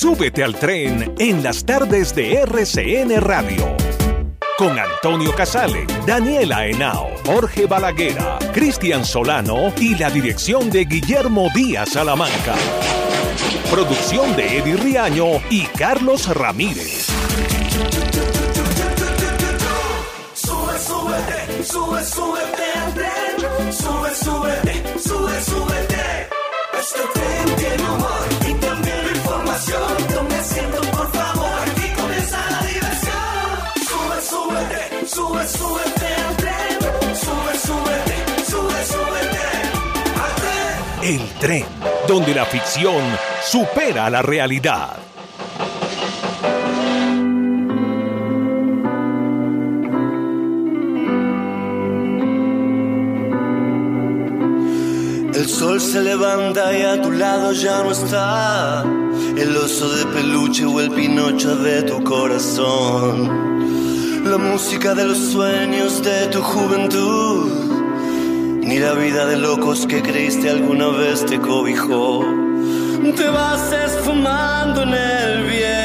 Súbete al tren en las tardes de RCN Radio. Con Antonio Casale, Daniela Henao, Jorge Balaguera, Cristian Solano y la dirección de Guillermo Díaz Salamanca. Producción de Eddie Riaño y Carlos Ramírez. Sube, súbete al tren. Sube, súbete, sube, súbete. Este tren tiene humor y también información. Tome asiento, por favor. Aquí comienza la diversión. Sube, súbete, sube, súbete al tren. Sube, súbete, sube, súbete al. El tren, donde la ficción supera la realidad. El sol se levanta y a tu lado ya no está el oso de peluche o el pinocho de tu corazón. La música de los sueños de tu juventud, ni la vida de locos que creíste alguna vez te cobijó. Te vas esfumando en el viento,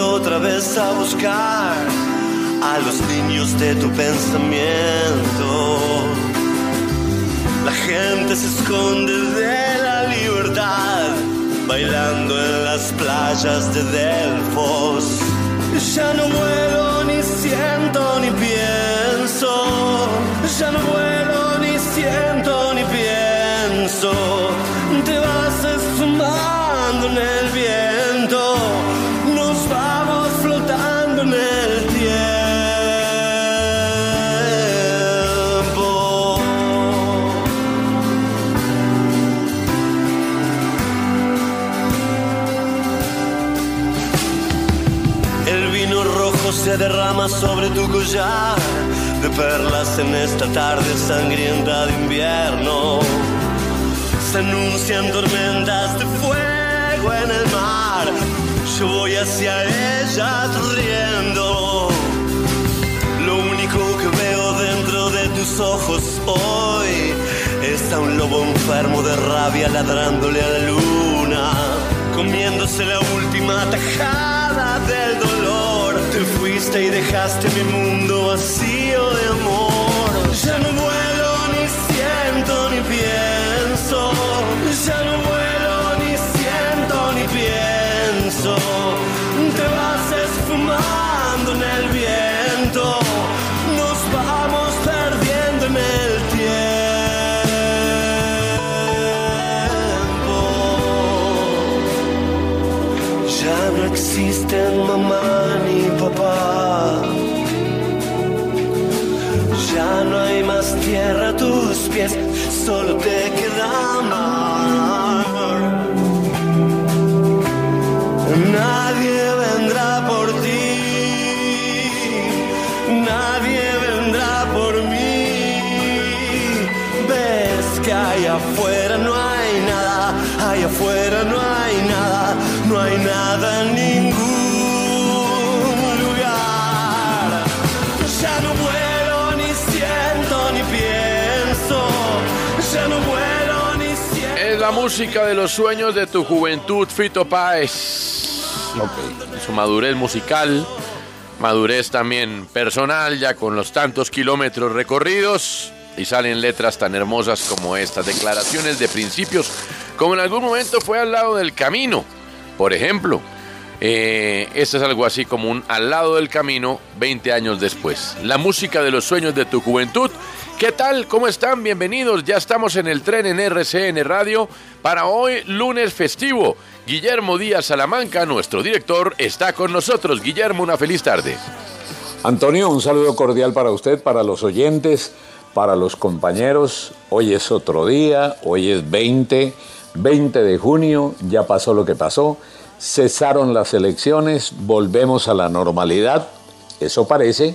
otra vez a buscar a los niños de tu pensamiento. La gente se esconde de la libertad, bailando en las playas de Delfos. Ya no vuelo, ni siento, ni pienso. Ya no vuelo, ni siento, ni pienso. Te vas esfumando en el viento. Sobre tu collar de perlas en esta tarde sangrienta de invierno. Se anuncian tormentas de fuego en el mar. Yo voy hacia ellas riendo. Lo único que veo dentro de tus ojos hoy es a un lobo enfermo de rabia ladrándole a la luna, comiéndose la última tajada del dolor. Te fuiste y dejaste mi mundo vacío de amor. Ya no vuelo, ni siento, ni pienso. Ya no vuelo, ni siento, ni pienso. Te vas esfumando en el viento. Solo te queda amar. Nadie vendrá por ti, nadie vendrá por mí. Ves que allá afuera no hay nada, allá afuera no hay nada, no hay nada ni siento, la música de los sueños de tu juventud, Fito Páez. Su madurez musical, madurez también personal, ya con los tantos kilómetros recorridos. Y salen letras tan hermosas como estas, declaraciones de principios, como en algún momento fue al lado del camino. Por ejemplo, eh, esto es algo así como un al lado del camino 20 años después. La música de los sueños de tu juventud. ¿Qué tal? ¿Cómo están? Bienvenidos. Ya estamos en el tren en RCN Radio para hoy lunes festivo. Guillermo Díaz Salamanca, nuestro director, está con nosotros. Guillermo, una feliz tarde. Antonio, un saludo cordial para usted, para los oyentes, para los compañeros. Hoy es otro día, hoy es 20, 20 de junio, ya pasó lo que pasó cesaron las elecciones, volvemos a la normalidad, eso parece,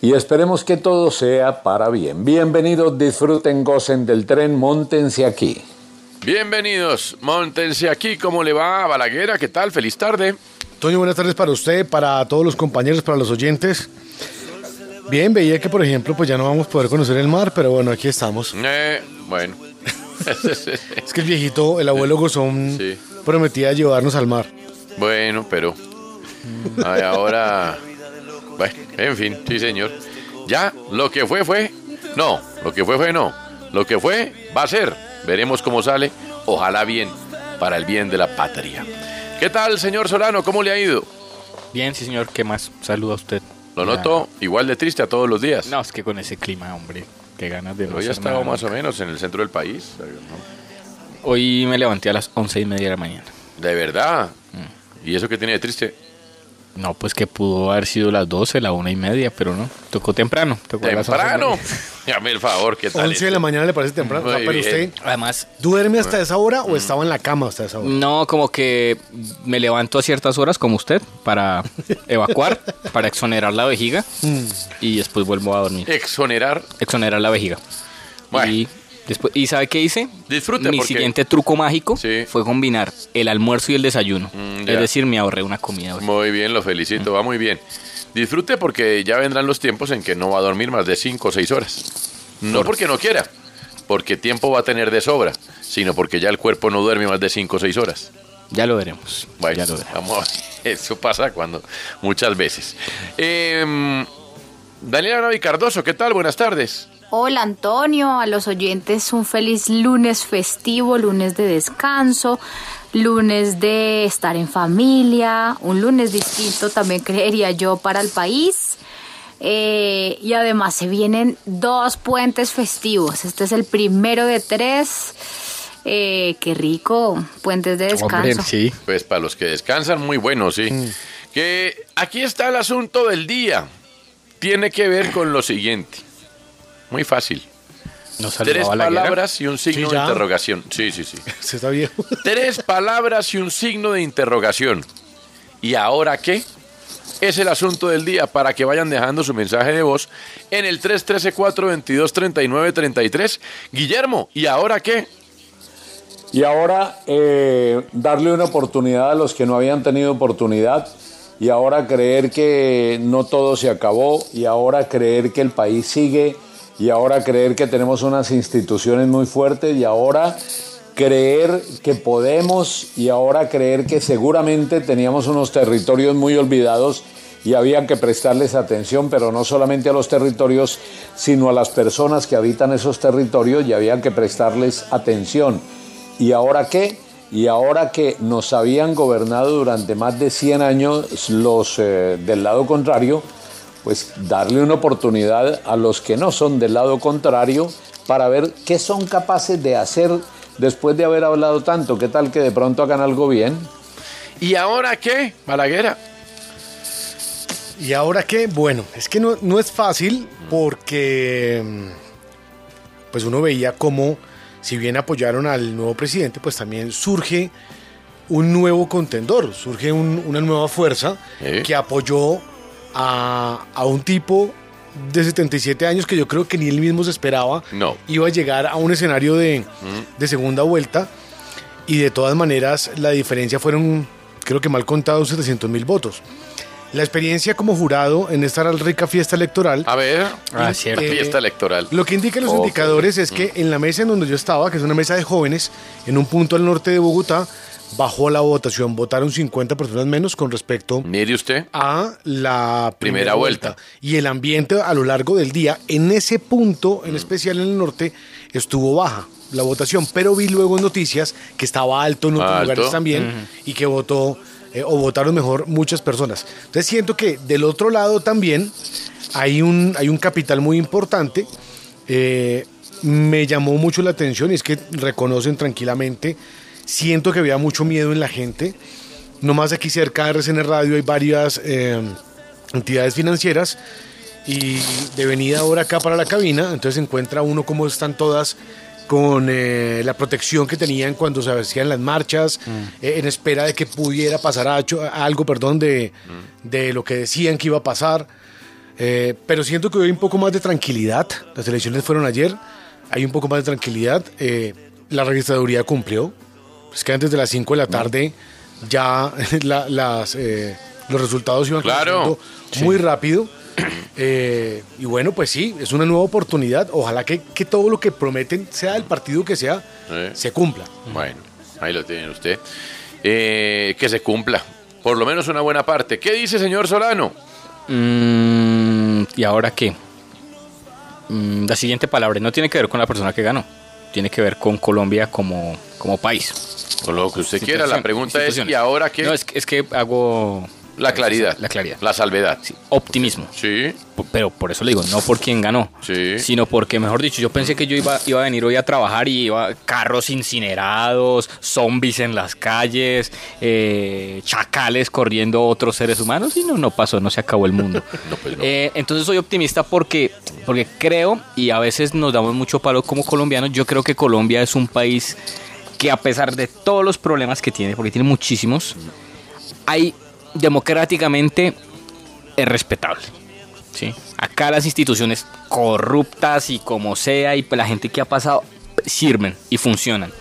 y esperemos que todo sea para bien. Bienvenidos, disfruten, gocen del tren, montense aquí. Bienvenidos, montense aquí, ¿cómo le va a Balaguera? ¿Qué tal? Feliz tarde. Toño, buenas tardes para usted, para todos los compañeros, para los oyentes. Bien, veía que por ejemplo, pues ya no vamos a poder conocer el mar, pero bueno, aquí estamos. Eh, bueno. es que el viejito, el abuelo Gozón, Sí. prometía llevarnos al mar. Bueno, pero ay, ahora, bueno, en fin, sí señor. Ya, lo que fue fue, no, lo que fue fue no, lo que fue va a ser. Veremos cómo sale, ojalá bien, para el bien de la patria. ¿Qué tal, señor Solano? ¿Cómo le ha ido? Bien, sí, señor. ¿Qué más? Saludo a usted. Lo noto igual de triste a todos los días. No, es que con ese clima, hombre. Qué ganas de Pero ya estaba más o menos en el centro del país. Hoy me levanté a las once y media de la mañana. De verdad. ¿Y eso qué tiene de triste? No, pues que pudo haber sido las 12, la una y media, pero no. Tocó temprano. Tocó Temprano. Llame el favor, ¿qué tal? 11 de la mañana le parece temprano. Muy pero bien. usted, Además, ¿duerme hasta esa hora o estaba en la cama hasta esa hora? no, como que me levanto a ciertas horas, como usted, para evacuar, para exonerar la vejiga y después vuelvo a dormir. Exonerar. Exonerar la vejiga. Bueno. Y, después, ¿Y sabe qué hice? Disfrute, Mi porque- siguiente truco mágico Sí. fue combinar el almuerzo y el desayuno. Mm, es decir, me ahorré una comida. hoy. Muy bien, lo felicito, va muy bien. Disfrute porque ya vendrán los tiempos en que no va a dormir más de 5 o 6 horas. No porque no quiera, porque tiempo va a tener de sobra, sino porque ya el cuerpo no duerme más de 5 o 6 horas. Ya lo veremos. Bueno, ya lo veremos. vamos a ver. Eso pasa cuando muchas veces. Eh, Daniela Navi Cardoso, ¿qué tal? Buenas tardes. Hola Antonio, a los oyentes un feliz lunes festivo, lunes de descanso, lunes de estar en familia, un lunes distinto también creería yo para el país. Eh, y además se vienen dos puentes festivos. Este es el primero de tres. Eh, qué rico, puentes de descanso. Hombre, sí. Pues para los que descansan, muy bueno, sí. Que aquí está el asunto del día. Tiene que ver con lo siguiente. Muy fácil. Nos Tres palabras y un signo Sí, de interrogación. Sí, sí, sí. Se está viejo. Tres palabras y un signo de interrogación. ¿Y ahora qué? Es el asunto del día para que vayan dejando su mensaje de voz en el 313-422-3933. Guillermo, ¿y ahora qué? Y ahora eh, darle una oportunidad a los que no habían tenido oportunidad y ahora creer que no todo se acabó y ahora creer que el país sigue y ahora creer que tenemos unas instituciones muy fuertes y ahora creer que podemos y ahora creer que seguramente teníamos unos territorios muy olvidados y había que prestarles atención, pero no solamente a los territorios, sino a las personas que habitan esos territorios y había que prestarles atención. ¿Y ahora qué? Y ahora que nos habían gobernado durante más de 100 años los eh, del lado contrario, pues darle una oportunidad a los que no son del lado contrario para ver qué son capaces de hacer después de haber hablado tanto. ¿Qué tal que de pronto hagan algo bien? ¿Y ahora qué, Balaguera? ¿Y ahora qué? Bueno, es que no, no es fácil porque mm, pues uno veía cómo, si bien apoyaron al nuevo presidente, pues también surge un nuevo contendor, surge un- una nueva fuerza que apoyó a, a un tipo de 77 años que yo creo que ni él mismo se esperaba No. iba a llegar a un escenario de, de segunda vuelta y de todas maneras la diferencia fueron, creo que mal contados, 700 mil votos. la experiencia como jurado en esta rica fiesta electoral. A ver, Ah, cierto. la Eh, fiesta electoral. Lo que indican los Oh, indicadores es que en la mesa en donde yo estaba, que es una mesa de jóvenes, en un punto al norte de Bogotá, bajó la votación. Votaron 50 personas menos con respecto Mire usted. a la primera, Primera vuelta. vuelta. Y el ambiente a lo largo del día, en ese punto, en especial en el norte, estuvo baja la votación. Pero vi luego en noticias que estaba alto en otros Alto. lugares también y que votó eh, o votaron mejor muchas personas. Entonces siento que del otro lado también hay un, hay un capital muy importante. Eh, me llamó mucho la atención y es que reconocen tranquilamente. Siento que había mucho miedo en la gente. Nomás aquí cerca de RCN Radio hay varias eh, entidades financieras y de venida ahora acá para la cabina, entonces encuentra uno cómo están todas con eh, la protección que tenían cuando se hacían las marchas, eh, en espera de que pudiera pasar acho- algo, perdón, de, de lo que decían que iba a pasar. Eh, pero siento que hoy hay un poco más de tranquilidad. Las elecciones fueron ayer, hay un poco más de tranquilidad. Eh, la registraduría cumplió. Es que antes de las 5 de la tarde ya la- las, eh, los resultados iban Claro. muy rápido. Eh, y bueno, pues sí, es una nueva oportunidad. Ojalá que, que todo lo que prometen, sea del partido que sea, Sí. se cumpla. Bueno, ahí lo tiene usted. Eh, que se cumpla. Por lo menos una buena parte. ¿Qué dice, señor Solano? Mm, ¿Y ahora qué? Mm, la siguiente palabra no tiene que ver con la persona que ganó. Tiene que ver con Colombia como, como país. Con lo que usted quiera. La pregunta es. ¿y ahora qué? No, es, es que hago... la claridad. La claridad. La salvedad. Sí, optimismo. Sí. Pero por eso le digo, no por quién ganó, Sí. sino porque, mejor dicho, yo pensé que yo iba, iba a venir hoy a trabajar y iba carros incinerados, zombies en las calles, eh, chacales corriendo otros seres humanos y no, no pasó, no se acabó el mundo. No, pues no. Eh, entonces soy optimista porque, porque creo, y a veces nos damos mucho palo como colombianos, yo creo que Colombia es un país que a pesar de todos los problemas que tiene, porque tiene muchísimos, hay democráticamente es respetable. ¿sí? Acá las instituciones corruptas y como sea, y pues la gente que ha pasado, sirven y funcionan.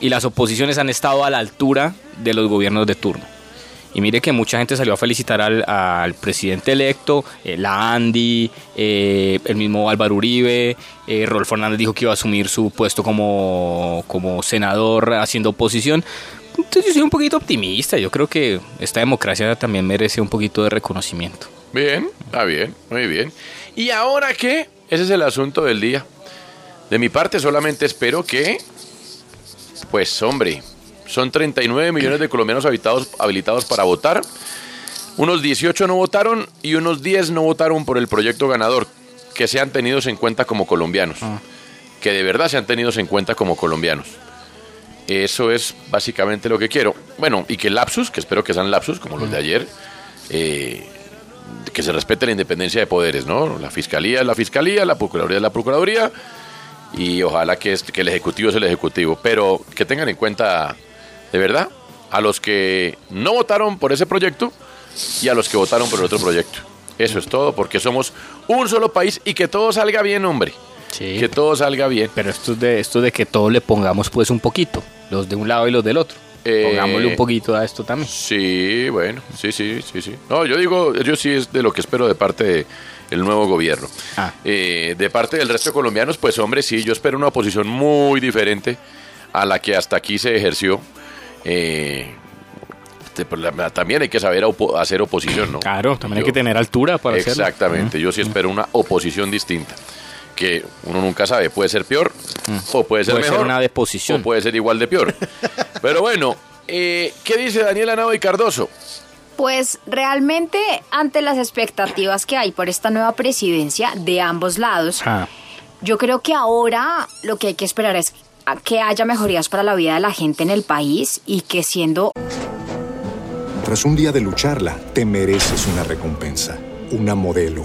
Y las oposiciones han estado a la altura de los gobiernos de turno. Y mire que mucha gente salió a felicitar al, al presidente electo, eh, la Andy, eh, el mismo Álvaro Uribe, eh, Rolfo Hernández dijo que iba a asumir su puesto como, como senador haciendo oposición. Entonces yo soy un poquito optimista, yo creo que esta democracia también merece un poquito de reconocimiento. Bien, está bien, muy bien. ¿Y ahora qué? Ese es el asunto del día. De mi parte solamente espero que, pues hombre, son 39 millones de colombianos habitados, habilitados para votar. Unos 18 no votaron y unos 10 no votaron por el proyecto ganador, que sean tenidos en cuenta como colombianos. Que de verdad sean tenidos en cuenta como colombianos. Eso es básicamente lo que quiero. Bueno, y que lapsus, que espero que sean lapsus como los de ayer, eh, que se respete la independencia de poderes, ¿no? La fiscalía es la fiscalía, la procuraduría es la procuraduría, y ojalá que, es- que el ejecutivo es el ejecutivo. Pero que tengan en cuenta, de verdad, a los que no votaron por ese proyecto y a los que votaron por el otro proyecto. Eso es todo, porque somos un solo país y que todo salga bien, hombre. Sí. Que todo salga bien. Pero esto es de, esto de que todos le pongamos pues un poquito, los de un lado y los del otro. Eh, Pongámosle un poquito a esto también. Sí, bueno, sí, sí, sí, sí. No, yo digo, yo sí es de lo que espero de parte del nuevo gobierno. Ah. Eh, de parte del resto de colombianos, pues hombre, sí, yo espero una oposición muy diferente a la que hasta aquí se ejerció. Eh, también hay que saber opo- hacer oposición, ¿no? Claro, también hay que tener altura para hacerlo. Exactamente, yo sí espero una oposición distinta. Que uno nunca sabe, puede ser peor o puede ser Puede ser mejor. una deposición. O puede ser igual de peor. Pero bueno, eh, ¿qué dice Daniela Nava y Cardoso? Pues realmente ante las expectativas que hay por esta nueva presidencia de ambos lados, Ah, yo creo que ahora lo que hay que esperar es que haya mejorías para la vida de la gente en el país y que siendo Tras un día de lucharla, te mereces una recompensa, una modelo,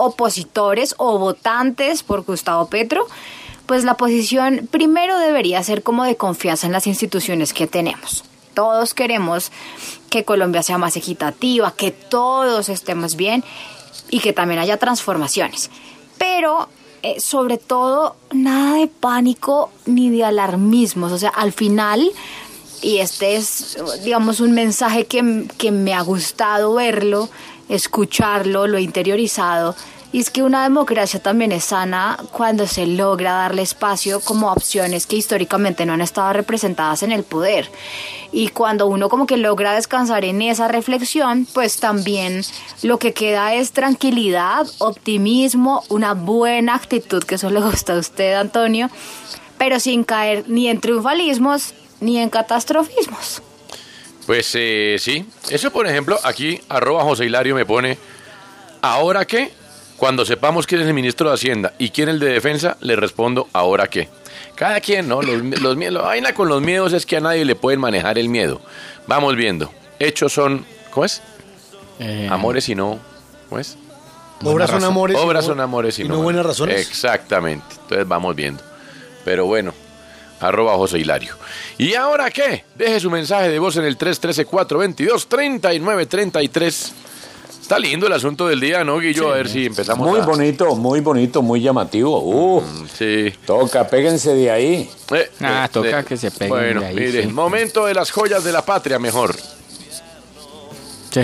opositores o votantes por Gustavo Petro, pues la posición primero debería ser como de confianza en las instituciones que tenemos. Todos queremos que Colombia sea más equitativa, que todos estemos bien y que también haya transformaciones. Pero eh, sobre todo, nada de pánico ni de alarmismos. O sea, al final, y este es, digamos, un mensaje que, que me ha gustado verlo, escucharlo, lo interiorizado. Y es que una democracia también es sana cuando se logra darle espacio como opciones que históricamente no han estado representadas en el poder. Y cuando uno como que logra descansar en esa reflexión, pues también lo que queda es tranquilidad, optimismo, una buena actitud, que eso le gusta a usted, Antonio, pero sin caer ni en triunfalismos ni en catastrofismos. Pues eh, sí, eso por ejemplo, aquí arroba José Hilario me pone, ¿ahora qué? Cuando sepamos quién es el ministro de Hacienda y quién es el de Defensa, le respondo, ¿ahora qué? Cada quien, ¿no? Los, los, la vaina con los miedos es que a nadie le pueden manejar el miedo. Vamos viendo. Hechos son, ¿cómo es? Eh, Amores y no, ¿cómo es? Obras son amores. y Obras no- son amores y, y no buenas razones. Exactamente. Entonces vamos viendo. Pero bueno, arroba José Hilario. ¿Y ahora qué? Deje su mensaje de voz en el 313-422-3933. Está lindo el asunto del día, ¿no, Guillo? a ver si empezamos Muy a... bonito, muy bonito, muy llamativo. Uh, Sí. toca, péguense de ahí. Eh, Ah, eh, toca eh, que se peguen Bueno, de ahí, mire, sí. momento de las joyas de la patria, mejor. sí.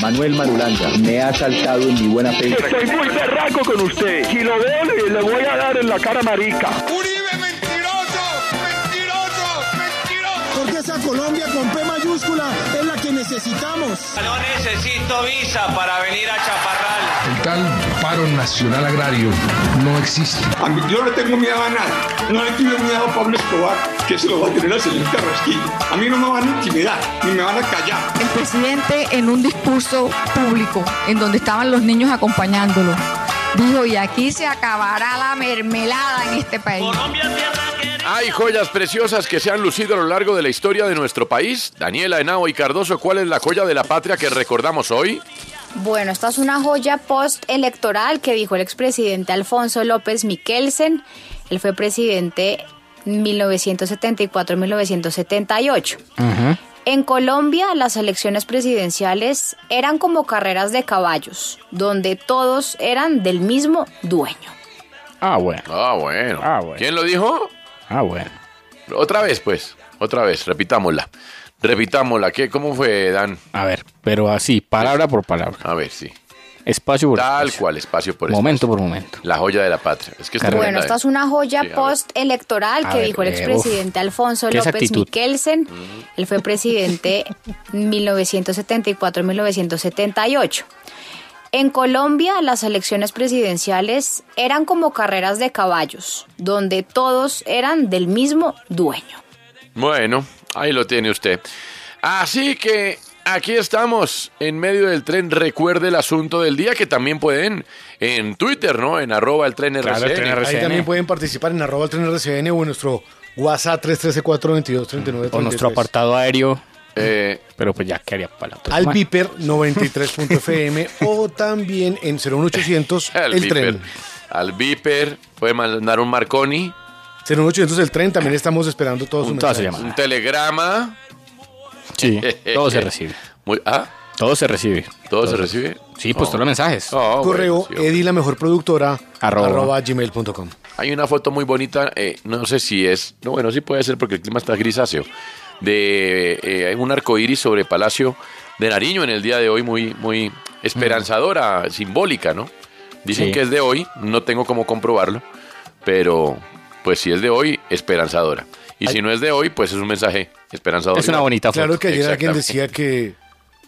Manuel Marulanda me ha saltado en mi buena fe. Estoy muy berraco con usted. Si lo veo, le, le voy a dar en la cara marica. Colombia con P mayúscula es la que necesitamos. No necesito visa para venir a Chaparral. El tal paro nacional agrario no existe. A mí, yo no le tengo miedo a nada. No le tengo miedo a Pablo Escobar, que se lo va a tener al señor Carrasquillo. A mí no me van a intimidar, ni me van a callar. El presidente en un discurso público en donde estaban los niños acompañándolo dijo y aquí se acabará la mermelada en este país. Hay joyas preciosas que se han lucido a lo largo de la historia de nuestro país. Daniela Henao y Cardoso, ¿cuál es la joya de la patria que recordamos hoy? Bueno, esta es una joya post-electoral que dijo el expresidente Alfonso López Miquelsen. Él fue presidente 1974-1978. En Colombia, las elecciones presidenciales eran como carreras de caballos, donde todos eran del mismo dueño. Ah, bueno. Ah, bueno. Ah, bueno. ¿Quién lo dijo? Ah, bueno. Otra vez, pues. Otra vez, repitámosla. Repitámosla. ¿Qué, ¿Cómo fue, Dan? A ver, pero así, palabra por palabra. A ver, sí. Espacio por Tal espacio. cual, espacio por Momento espacio. por momento. La joya de la patria. Es que es Bueno, esta ¿eh? es una joya Sí, post-electoral que ver, dijo el eh, expresidente Alfonso ¿qué López? Miquelsen. Él fue presidente 1974-1978. En Colombia, las elecciones presidenciales eran como carreras de caballos, donde todos eran del mismo dueño. Bueno, ahí lo tiene usted. Así que aquí estamos en medio del tren. Recuerde el asunto del día que también pueden en Twitter, ¿no? En arroba el tren Claro, el RCN. Ahí también pueden participar en arroba el tren RCN o en nuestro WhatsApp 313-422-3933. O nuestro apartado aéreo. Eh, Pero pues ya quedaría para la otra. Al. Viper 93.fm o también en 01800 al el Viper. tren. Al Viper. Puede mandar un Marconi. 01800 el tren, también estamos esperando todos Un telegrama. Sí, todo se recibe. Muy, ah, Todo se recibe. ¿todo se recibe? Sí, pues Oh. todos los mensajes. Oh, Correo bueno, sí, Edi la mejor productora Arroba. arroba gmail.com. Hay una foto muy bonita, eh, no sé si es, no bueno, sí puede ser porque el clima está grisáceo, de eh, un arco iris sobre Palacio de Nariño en el día de hoy, muy, muy esperanzadora, simbólica, ¿no? Dicen Sí. que es de hoy, no tengo cómo comprobarlo, pero pues si es de hoy, esperanzadora. Y si no es de hoy, pues es un mensaje esperanzador. Es una bonita foto. Claro que ayer alguien decía que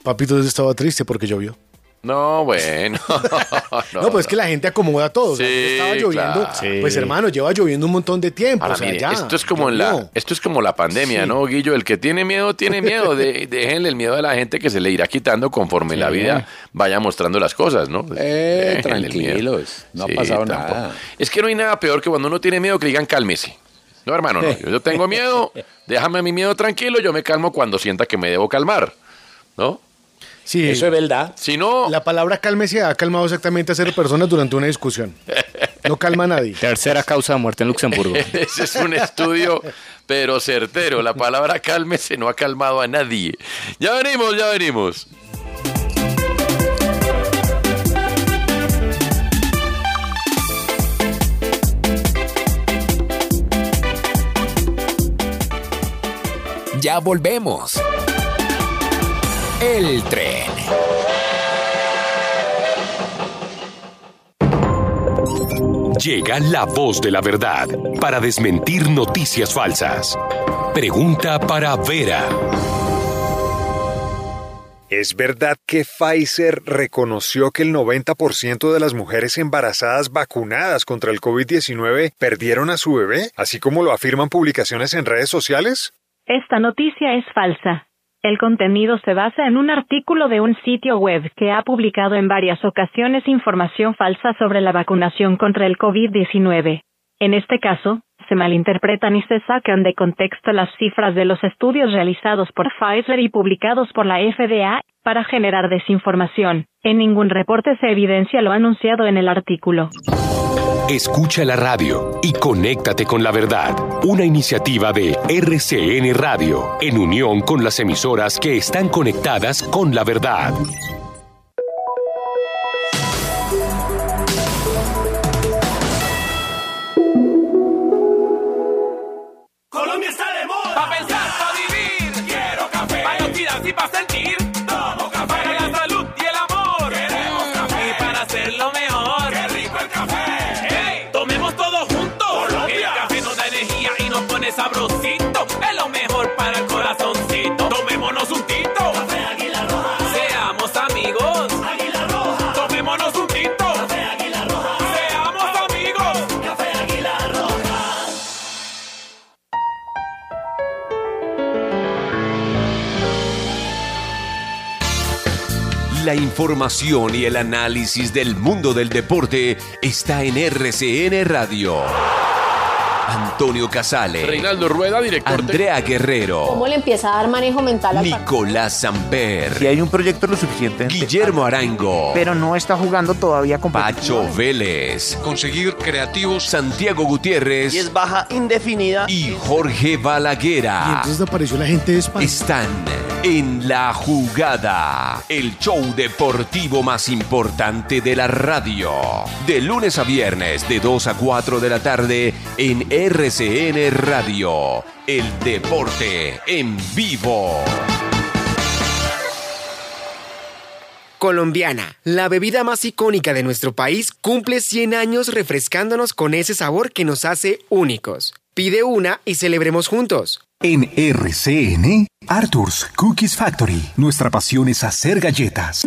Papito estaba triste porque llovió. No, bueno. No, pues es que la gente acomoda todo. O sea, Sí, estaba lloviendo. claro. Pues hermano, lleva lloviendo un montón de tiempo. Ahora, o sea, mire, ya. esto es como en la, esto es como la pandemia, Sí. ¿no, Guillo? El que tiene miedo, tiene miedo. De, déjenle el miedo a la gente que se le irá quitando conforme la Sí. vida vaya mostrando las cosas, ¿no? Eh, tranquilos, no ha pasado nada. Es que no hay nada peor que cuando uno tiene miedo que le digan cálmese. No, hermano, no. Yo, yo tengo miedo, déjame mi miedo tranquilo, yo me calmo cuando sienta que me debo calmar, ¿no? Sí. Eso es verdad. Si no, La palabra cálmese ha calmado exactamente a cero personas durante una discusión. No calma a nadie. Tercera causa de muerte en Luxemburgo. Ese es un estudio, pero certero. La palabra cálmese no ha calmado a nadie. Ya venimos, ya venimos. Ya volvemos. El tren. Llega la voz de la verdad para desmentir noticias falsas. Pregunta para Vera. ¿Es verdad que Pfizer reconoció que el 90% de las mujeres embarazadas vacunadas contra el COVID-19 perdieron a su bebé, así como lo afirman publicaciones en redes sociales? Esta noticia es falsa. El contenido se basa en un artículo de un sitio web que ha publicado en varias ocasiones información falsa sobre la vacunación contra el COVID-19. En este caso, se malinterpretan y se sacan de contexto las cifras de los estudios realizados por Pfizer y publicados por la FDA para generar desinformación. En ningún reporte se evidencia lo anunciado en el artículo. Escucha la radio y conéctate con la verdad. Una iniciativa de RCN Radio en unión con las emisoras que están conectadas con la verdad. La información y el análisis del mundo del deporte está en RCN Radio. Antonio Casale, Reinaldo Rueda, director Andrea Guerrero, ¿Cómo le empieza a dar manejo mental al? Nicolás Samper, Si hay un proyecto lo suficiente. Guillermo Arango, Pero no está jugando todavía con Pacho Vélez, Conseguir creativos. Santiago Gutiérrez Y es baja indefinida. y Jorge Balaguera. Y entonces apareció la gente de España. Están en la jugada, el show deportivo más importante de la radio. De lunes a viernes, de 2 a 4 de la tarde, en RCN Radio. El deporte en vivo. Colombiana, la bebida más icónica de nuestro país, cumple 100 años refrescándonos con ese sabor que nos hace únicos. Pide una y celebremos juntos. En RCN, Arthur's Cookies Factory. Nuestra pasión es hacer galletas.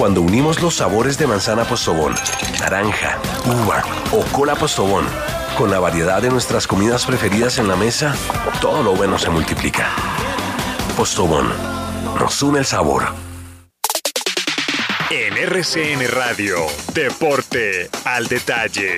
Cuando unimos los sabores de manzana postobón, naranja, uva o cola postobón con la variedad de nuestras comidas preferidas en la mesa, todo lo bueno se multiplica. Postobón, nos une el sabor. En RCN Radio, Deporte al Detalle.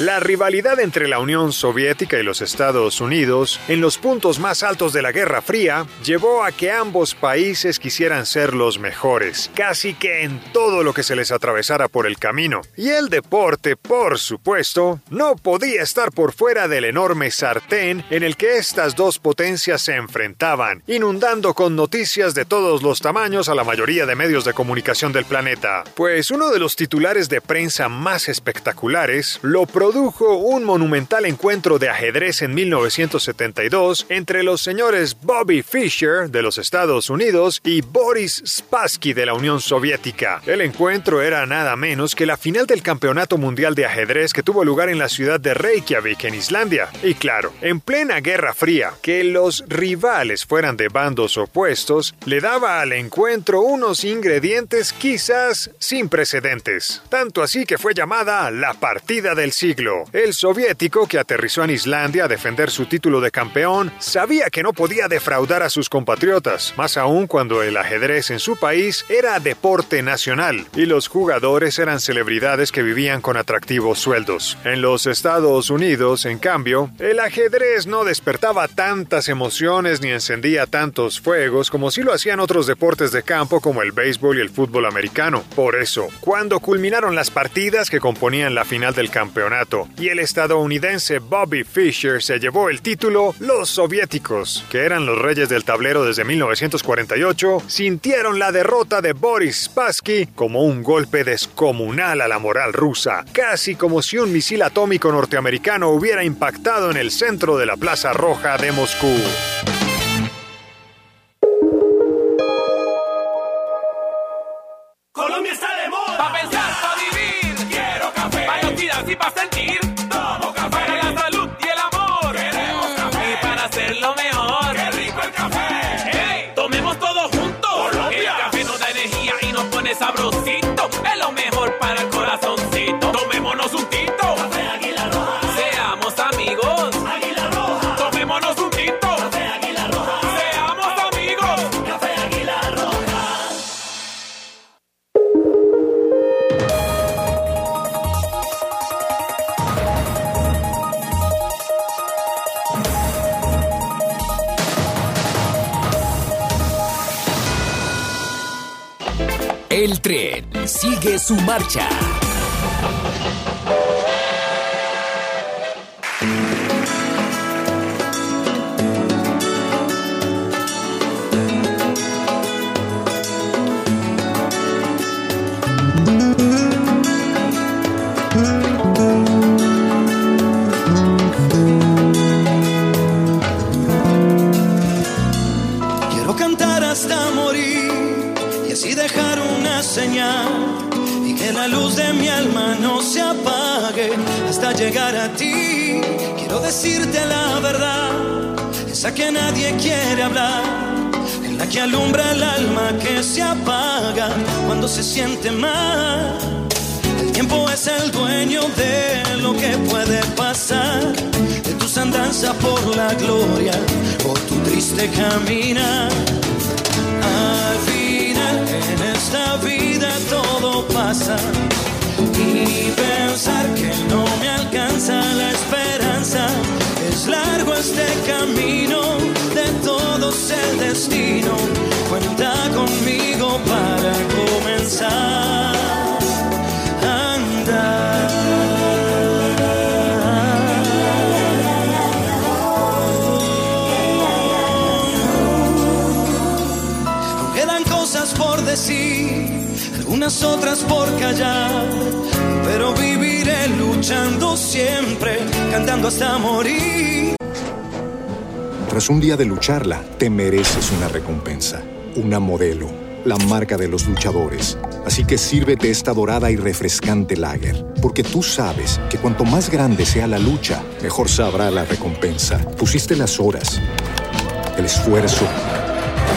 La rivalidad entre la Unión Soviética y los Estados Unidos, en los puntos más altos de la Guerra Fría, llevó a que ambos países quisieran ser los mejores, casi que en todo lo que se les atravesara por el camino. Y el deporte, por supuesto, no podía estar por fuera del enorme sartén en el que estas dos potencias se enfrentaban, inundando con noticias de todos los tamaños a la mayoría de medios de comunicación del planeta. Pues uno de los titulares de prensa más espectaculares lo produjo un monumental encuentro de ajedrez en 1972 entre los señores Bobby Fischer de los Estados Unidos y Boris Spassky de la Unión Soviética. El encuentro era nada menos que la final del Campeonato Mundial de Ajedrez que tuvo lugar en la ciudad de Reykjavik en Islandia. Y claro, en plena Guerra Fría, que los rivales fueran de bandos opuestos le daba al encuentro unos ingredientes quizás sin precedentes. Tanto así que fue llamada la partida del siglo. El soviético que aterrizó en Islandia a defender su título de campeón sabía que no podía defraudar a sus compatriotas, más aún cuando el ajedrez en su país era deporte nacional y los jugadores eran celebridades que vivían con atractivos sueldos. En los Estados Unidos, en cambio, el ajedrez no despertaba tantas emociones ni encendía tantos fuegos como si lo hacían otros deportes de campo como el béisbol y el fútbol americano. Por eso, cuando culminaron las partidas que componían la final del campeonato y el estadounidense Bobby Fischer se llevó el título, los soviéticos, que eran los reyes del tablero desde 1948, sintieron la derrota de Boris Spassky como un golpe descomunal a la moral rusa, casi como si un misil atómico norteamericano hubiera impactado en el centro de la Plaza Roja de Moscú. Colombia está de moda. Pa' pensar, pa' vivir. Quiero café. Pa' los tiras y pa' y sigue su marcha. La luz de mi alma no se apague hasta llegar a ti. Quiero decirte la verdad, esa que nadie quiere hablar, en la que alumbra el alma que se apaga cuando se siente mal. El tiempo es el dueño de lo que puede pasar, de tus andanzas por la gloria o tu triste caminar. En esta vida todo pasa y pensar que no me alcanza la esperanza. Es largo este camino, de todos el destino. Cuenta conmigo para comenzar otras por callar, pero viviré luchando siempre, cantando hasta morir. Tras un día de lucharla, te mereces una recompensa, una modelo, la marca de los luchadores. Así que sírvete esta dorada y refrescante lager, porque tú sabes que cuanto más grande sea la lucha, mejor sabrá la recompensa. Pusiste las horas, el esfuerzo,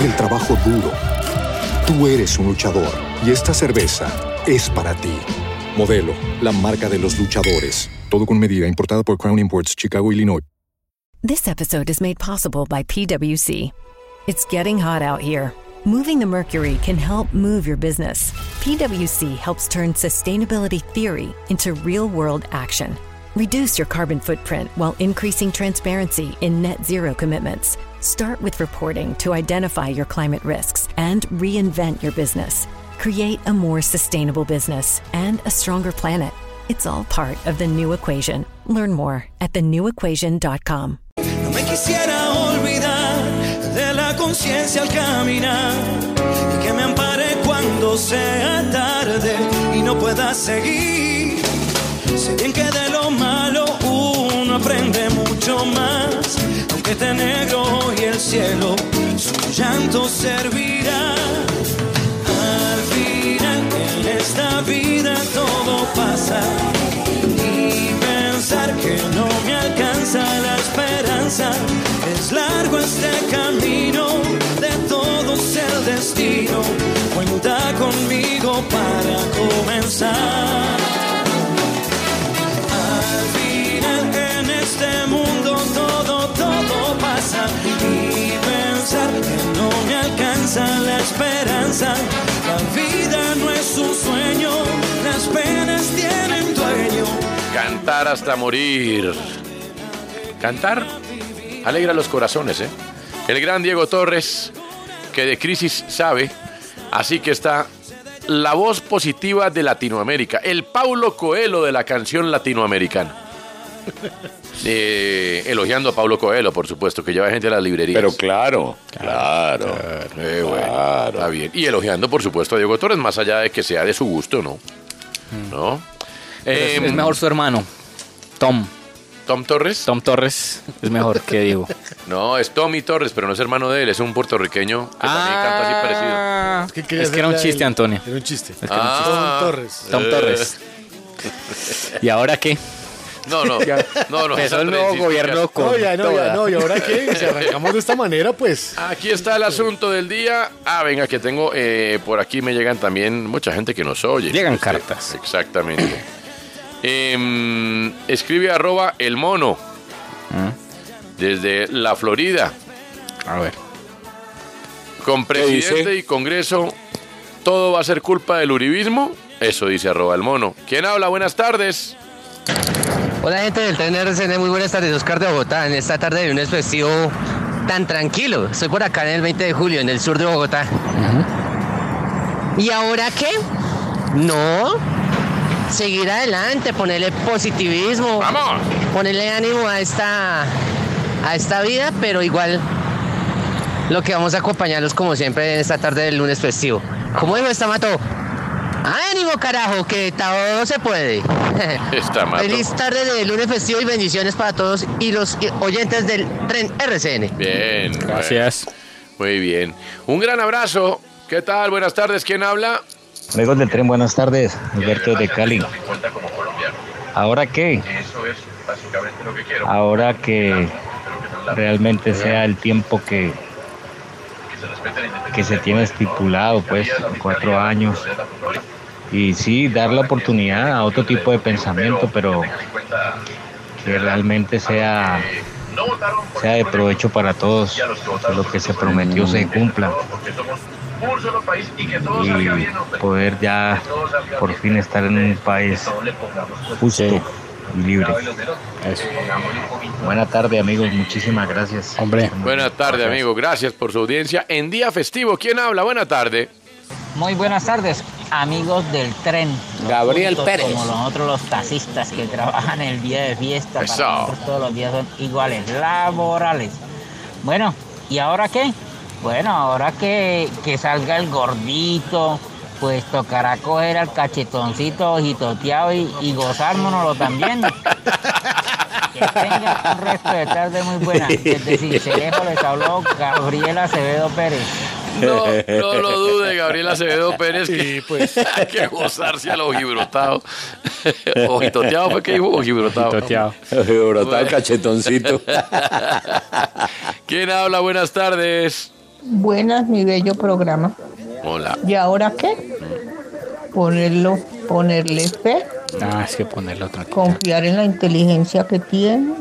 el trabajo duro. Tú eres un luchador y esta cerveza es para ti. Modelo, la marca de los luchadores. Todo con medida, importada por Crown Imports, Chicago, Illinois. This episode is made possible by PWC. It's getting hot out here. Moving the mercury can help move your business. PWC helps turn sustainability theory into real world action. Reduce your carbon footprint while increasing transparency in net zero commitments. Start with reporting to identify your climate risks and reinvent your business. Create a more sustainable business and a stronger planet. It's all part of the new equation. Learn more at thenewequation.com. No me quisiera olvidar de la conciencia al caminar y que me ampare cuando sea tarde y no pueda seguir. Bien que de lo malo uno aprende mucho más, aunque negro y el cielo su llanto servirá. Esta vida todo pasa y pensar que no me alcanza la esperanza. Es largo este camino, de todos el destino. Cuenta conmigo para comenzar. La esperanza. La vida no es un sueño, las penas tienen dueño. Cantar hasta morir. Cantar alegra los corazones, ¿eh? El gran Diego Torres, que de crisis sabe, así que está la voz positiva de Latinoamérica, el Paulo Coelho de la canción latinoamericana. Eh, elogiando a Paulo Coelho, por supuesto, que lleva gente a las librerías. Pero claro, claro. Eh, bueno, está bien. Y elogiando, por supuesto, a Diego Torres, más allá de que sea de su gusto, ¿no? ¿No? Pero es- Em, es mejor su hermano, Tom. ¿Tom Torres? Tom Torres es mejor que Diego. No, es Tommy Torres, pero no es hermano de él, es un puertorriqueño que también canta así parecido. Ah, que Es que era un chiste, Antonio. Era un chiste. Es que era un chiste. Ah. Tom Torres. Tom. Torres. ¿Y ahora qué? No, no, Ya no, no. esa el nuevo gobierno con No, ya no, ya no. ¿Y ahora qué? Si arrancamos de esta manera, pues. Aquí está el asunto del día. Ah, venga, que tengo, eh, por aquí me llegan también mucha gente que nos oye. Llegan Este, cartas. Exactamente. Em, escribe arroba el mono desde la Florida. A ver. Con presidente y congreso, todo va a ser culpa del uribismo. Eso dice arroba el mono. ¿Quién habla? Buenas tardes. Hola gente del tren RCN, muy buenas tardes, Oscar de Bogotá. En esta tarde de lunes festivo tan tranquilo. Estoy por acá en el 20 de julio, en el sur de Bogotá. ¿Y ahora qué? No. Seguir adelante, ponerle positivismo. ¡Vamos! Ponerle ánimo a esta, a esta vida, pero igual lo que vamos a acompañarlos como siempre en esta tarde del lunes festivo. ¿Cómo dijo esta mato? ¡Ánimo, carajo! Que todo se puede. Está mato. Feliz tarde de lunes festivo y bendiciones para todos y los oyentes del tren RCN. Bien. Gracias. bueno. Muy bien. Un gran abrazo. ¿Qué tal? Buenas tardes. ¿Quién habla? Amigos del tren, buenas tardes. Alberto de Cali. ¿Ahora qué? Ahora que realmente sea el tiempo que, que se tiene estipulado, pues, cuatro años. Y sí, dar la oportunidad a otro tipo de pensamiento, pero que realmente sea, sea de provecho para todos, que lo que se prometió se cumpla y poder ya por fin estar en un país justo y libre. Eso. Buena tarde amigos, muchísimas gracias. Hombre. Buenas tardes, amigo. Gracias por su audiencia. En día festivo, ¿quién habla? Buena tarde. Muy buenas tardes, amigos del tren. Gabriel Pérez. Como nosotros los taxistas que trabajan el día de fiesta, para nosotros todos los días son iguales, laborales. Bueno, ¿y ahora qué? Bueno, ahora que, que salga el gordito, pues tocará coger al cachetoncito ojitoteado y, y gozárnoslo también. Que tenga un resto de tarde muy buena. Desde Cincelejo les habló Gabriela Acevedo Pérez. No, no lo dude, Gabriel Acevedo Pérez, que pues. hay que gozarse a los ojibrotado. Ojitoteado fue que dijo ojibrotado. Ojitoteado. Brotado cachetoncito. ¿Quién habla? Buenas tardes. Buenas, mi bello programa. Hola. ¿Y ahora qué? Ponerlo, ponerle fe, Ah, es que ponerlo tranquilo. confiar en la inteligencia que tiene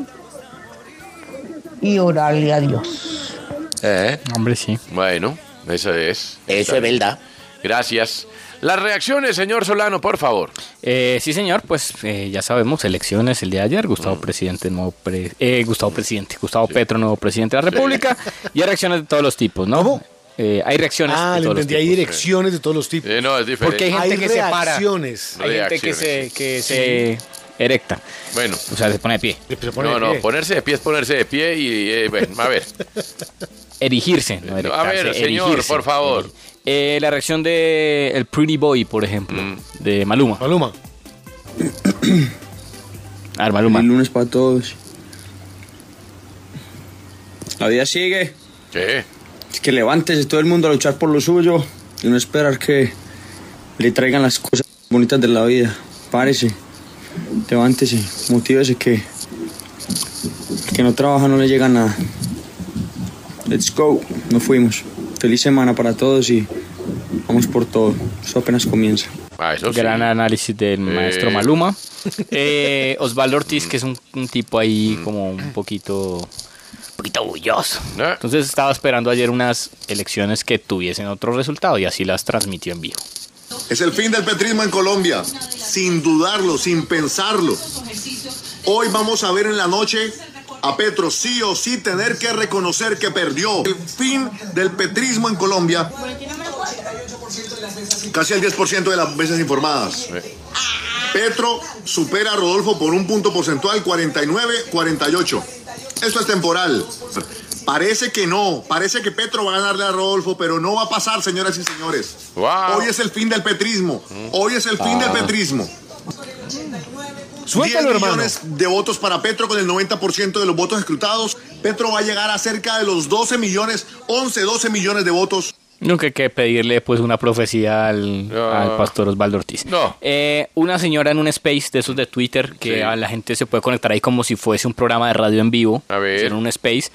y orarle a Dios. ¿Eh? Hombre, sí. Bueno, eso es. Eso es verdad. Gracias. Las reacciones, señor Solano, por favor. Eh, sí, señor, pues eh, ya sabemos, elecciones el día de ayer, Gustavo Presidente, nuevo pre- eh, Gustavo Presidente, Gustavo Petro, nuevo presidente de la República, y hay reacciones de todos los tipos, ¿no? Eh, hay reacciones Ah, de todos los entendí, hay tipos. direcciones de todos los tipos. Eh, no, es diferente. Porque hay gente Hay que se para. reacciones. Hay gente que se, que se erecta. Bueno. O sea, se pone de pie. no, no, ponerse de pie es ponerse de pie y, eh, bueno, a ver. Erigirse, no A ver, señor, erigirse. por favor. Eh, la reacción de el Pretty Boy, por ejemplo, Mm. de Maluma. Maluma. A ver, Maluma. Feliz lunes para todos. La vida sigue. ¿Qué? Es que levántese todo el mundo a luchar por lo suyo y no esperar que le traigan las cosas bonitas de la vida. Párese, levántese, motívese que el que no trabaja no le llega nada. Let's go, nos fuimos. Feliz semana para todos y vamos por todo. Eso apenas comienza. Ah, eso sí. Gran análisis del maestro Eh. Maluma. Eh, Osvaldo Ortiz, que es un, un tipo ahí como un poquito, un poquito bulloso. Entonces estaba esperando ayer unas elecciones que tuviesen otro resultado y así las transmitió en vivo. Es el fin del petrismo en Colombia, sin dudarlo, sin pensarlo. Hoy vamos a ver en la noche a Petro sí o sí tener que reconocer que perdió. El fin del petrismo en Colombia, casi el 10% de las veces informadas. Petro supera a Rodolfo por un punto porcentual, 49-48. Esto es temporal. Parece que no, parece que Petro va a ganarle a Rodolfo, pero no va a pasar, señoras y señores. Hoy es el fin del petrismo. Hoy es el fin del Ah. petrismo. Suéltalo, 10 hermano. millones de votos para Petro con el 90% de los votos escrutados. Petro va a llegar a cerca de los 12 millones, 11, 12 millones de votos. Nunca hay que pedirle pues una profecía al, al pastor Osvaldo Ortiz. No. Eh, una señora en un space de esos de Twitter que Sí. a la gente se puede conectar ahí como si fuese un programa de radio en vivo. A ver. En un space.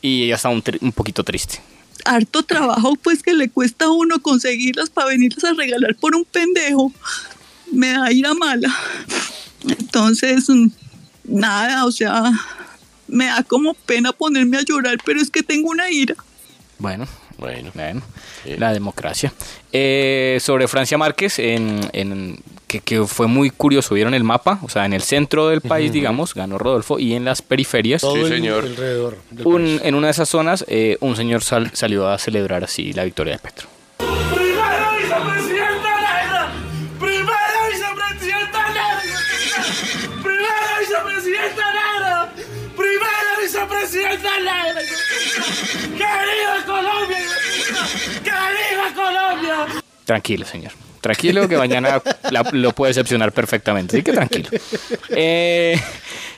Y ella está un poquito triste. harto trabajo pues que le cuesta a uno conseguirlas para venirlas a regalar por un pendejo. Me da ira mala. Entonces, mm, nada, o sea, me da como pena ponerme a llorar, pero es que tengo una ira. Bueno. Bueno. La democracia. Eh, sobre Francia Márquez, en, en- que, que fue muy curioso, vieron el mapa, o sea, en el centro del país, digamos, ganó Rodolfo, y en las periferias, Todo el- alrededor. del un- en una de esas zonas, eh, un señor sal- salió a celebrar así la victoria de Petro. ¡Que viva Colombia! ¡Que viva Colombia! Tranquilo, señor. Tranquilo, que mañana la- lo puede decepcionar perfectamente. Así que tranquilo. Eh,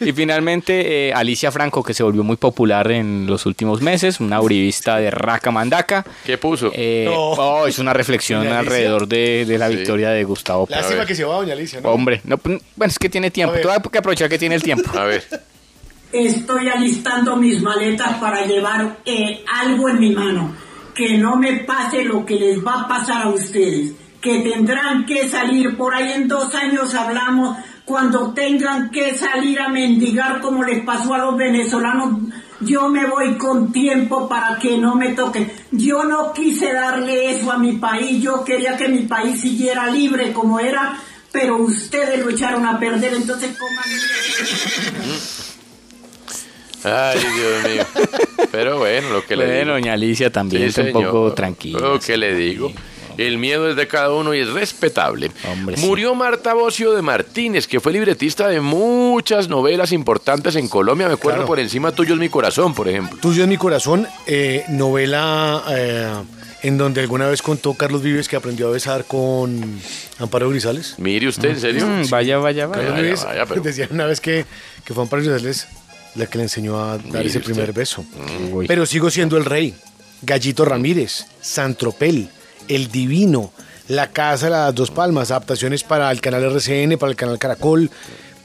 y finalmente, eh, Alicia Franco, que se volvió muy popular en los últimos meses, una uribista de Raca Mandaca. ¿Qué puso? oh, es una reflexión alrededor de, de la Sí. victoria de Gustavo. Lástima que se va doña Alicia, ¿no? Hombre, no, bueno, es que tiene tiempo. Tú hay que aprovechar que tiene el tiempo. A ver. Estoy alistando mis maletas para llevar eh, algo en mi mano. Que no me pase lo que les va a pasar a ustedes. Que tendrán que salir, por ahí en dos años hablamos, cuando tengan que salir a mendigar como les pasó a los venezolanos. Yo me voy con tiempo para que no me toquen. Yo no quise darle eso a mi país. Yo quería que mi país siguiera libre como era, pero ustedes lo echaron a perder. Entonces coman. Ay, Dios mío. Pero bueno, lo que le Bueno, digo. doña Alicia también Sí, está un poco tranquila. Lo que le digo. El miedo es de cada uno y es respetable. Murió Marta Bocio de Martínez, que fue libretista de muchas novelas importantes en Colombia. Me acuerdo Claro. por encima tuyo es mi corazón, por ejemplo. Tuyo es mi corazón, eh, novela eh, en donde alguna vez contó Carlos Vives que aprendió a besar con Amparo Grisales. Mire usted, ¿en serio? Mm, vaya, vaya, vaya. Carlos Vaya, Vives vaya, pero- decía una vez que, que fue Amparo Grisales la que le enseñó a dar ese usted. primer beso. Uy. Pero sigo siendo el rey. Gallito Ramírez, Santropel, El Divino, La Casa de las Dos Palmas, adaptaciones para el canal RCN, para el canal Caracol,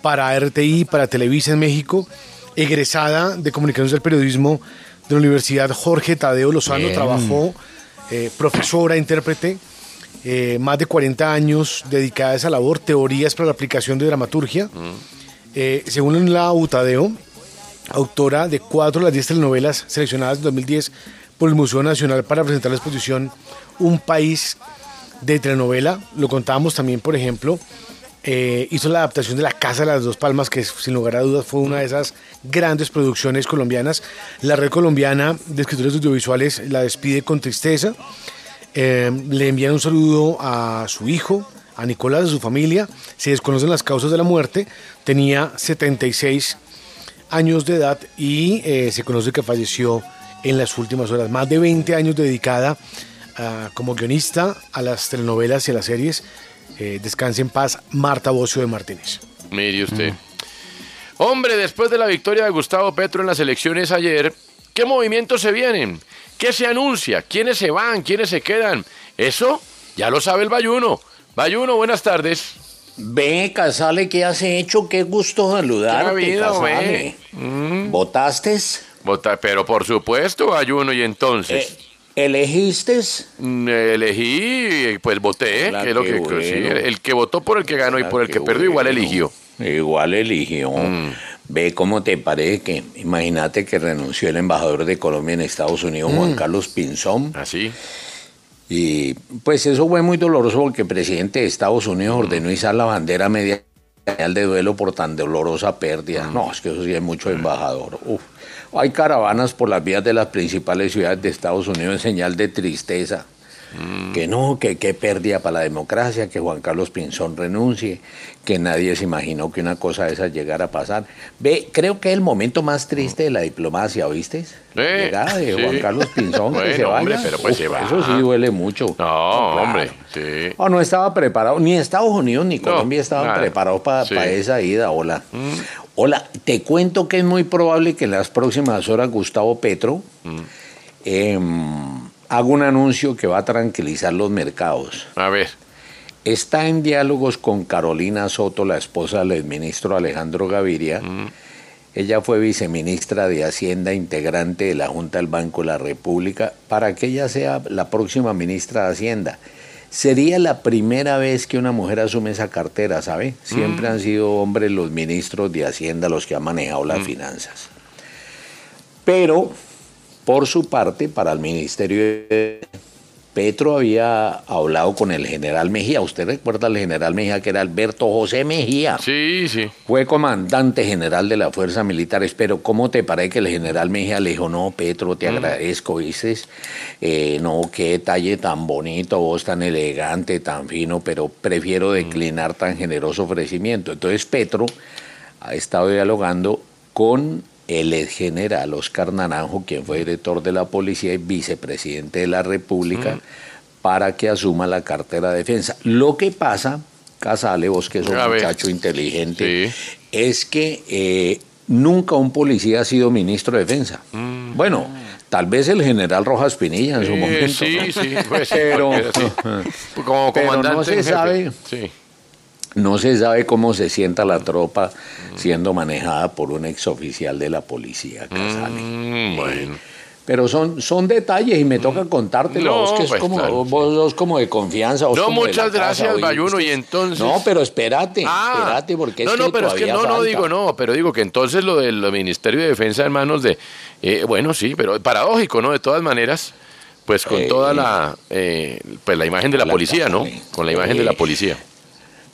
para RTI, para Televisa en México, egresada de Comunicaciones del Periodismo de la Universidad Jorge Tadeo Lozano, Bien. trabajó eh, profesora, intérprete, eh, más de 40 años dedicada a esa labor, teorías para la aplicación de dramaturgia. Eh, según la UTADEO, autora de cuatro de las diez telenovelas seleccionadas en 2010 por el Museo Nacional para presentar la exposición Un País de telenovela. Lo contábamos también, por ejemplo, eh, hizo la adaptación de La Casa de las Dos Palmas, que sin lugar a dudas fue una de esas grandes producciones colombianas. La red colombiana de escritores audiovisuales la despide con tristeza. Eh, le envían un saludo a su hijo, a Nicolás, a su familia. Se desconocen las causas de la muerte. Tenía 76 años de edad y eh, se conoce que falleció en las últimas horas. Más de 20 años dedicada ah, como guionista a las telenovelas y a las series. Eh, descanse en paz, Marta Bocio de Martínez. Mire usted. Hombre, después de la victoria de Gustavo Petro en las elecciones ayer, ¿qué movimientos se vienen? ¿Qué se anuncia? ¿Quiénes se van? ¿Quiénes se quedan? Eso ya lo sabe el Bayuno. Bayuno, buenas tardes. Ve, Casale, ¿qué has hecho? Qué gusto ¿Qué ha saludarte, habido, Casale. ve? Mm. ¿Votaste? Vota- pero por supuesto, Bayuno, y entonces. Eh, ¿Elegiste? Mm, Elegí, pues voté. Que es lo que, bueno. sí, el que votó por el que ganó y por el que perdió, igual eligió. Igual eligió. Mm. Ve cómo te parece que, imagínate que renunció el embajador de Colombia en Estados Unidos, Juan Mm. Carlos Pinzón. Así. Y pues eso fue muy doloroso porque el presidente de Estados Unidos ordenó izar la bandera media de duelo por tan dolorosa pérdida. No, es que eso sí es mucho embajador. Uf. Hay caravanas por las vías de las principales ciudades de Estados Unidos en señal de tristeza. Que no, que qué pérdida para la democracia, que Juan Carlos Pinzón renuncie, que nadie se imaginó que una cosa de esas llegara a pasar. Ve, creo que es el momento más triste de la diplomacia, ¿oíste? La llegada de sí. Juan Carlos Pinzón, que se vaya. hombre, pero pues Uf, se va. Eso sí duele mucho. No, claro. hombre. Sí. Oh, no estaba preparado, ni Estados Unidos ni Colombia estaban nada. preparados para Sí. esa ida. Hola. Hola, te cuento que es muy probable que en las próximas horas Gustavo Petro em, haga un anuncio que va a tranquilizar los mercados. A ver. Está en diálogos con Carolina Soto, la esposa del ministro Alejandro Gaviria. Ella fue viceministra de Hacienda, integrante de la Junta del Banco de la República, para que ella sea la próxima ministra de Hacienda. Sería la primera vez que una mujer asume esa cartera, ¿sabe? Siempre Mm. han sido hombres los ministros de Hacienda los que han manejado las finanzas. Pero, por su parte, para el Ministerio de Petro había hablado con el general Mejía. ¿Usted recuerda al general Mejía que era Alberto José Mejía? Sí, sí. Fue comandante general de las fuerzas militares, pero ¿cómo te parece que el general Mejía le dijo, no, Petro, te Mm. agradezco, dices, eh, no, qué detalle tan bonito, vos tan elegante, tan fino, pero prefiero Mm. declinar tan generoso ofrecimiento. Entonces Petro ha estado dialogando con el ex general Oscar Naranjo, quien fue director de la policía y vicepresidente de la República, para que asuma la cartera de defensa. Lo que pasa, Casale, vos que sos un muchacho inteligente, es que eh, nunca un policía ha sido ministro de defensa. Bueno, tal vez el general Rojas Pinilla en su Eh, momento. sí, ¿no? sí, pues sí, pero, porque sí. Como pero comandante no se jefe. sabe. Sí. No se sabe cómo se sienta la tropa siendo manejada por un exoficial de la policía, Casale. Mm, bueno. Pero son, son detalles y me toca contártelo. No, vos que es pues, como, claro, vos sos como de confianza. vos No, muchas gracias. Bayuno. Y entonces. No, pero espérate, Ah, espérate, porque es no, que no, pero es que no, no digo no, pero digo que entonces lo del Ministerio de Defensa en manos de, eh, bueno, sí, pero paradójico, ¿no? De todas maneras, pues con Eh, toda la, eh, pues la imagen de la la policía, ¿no? Con la imagen de la Eh, policía.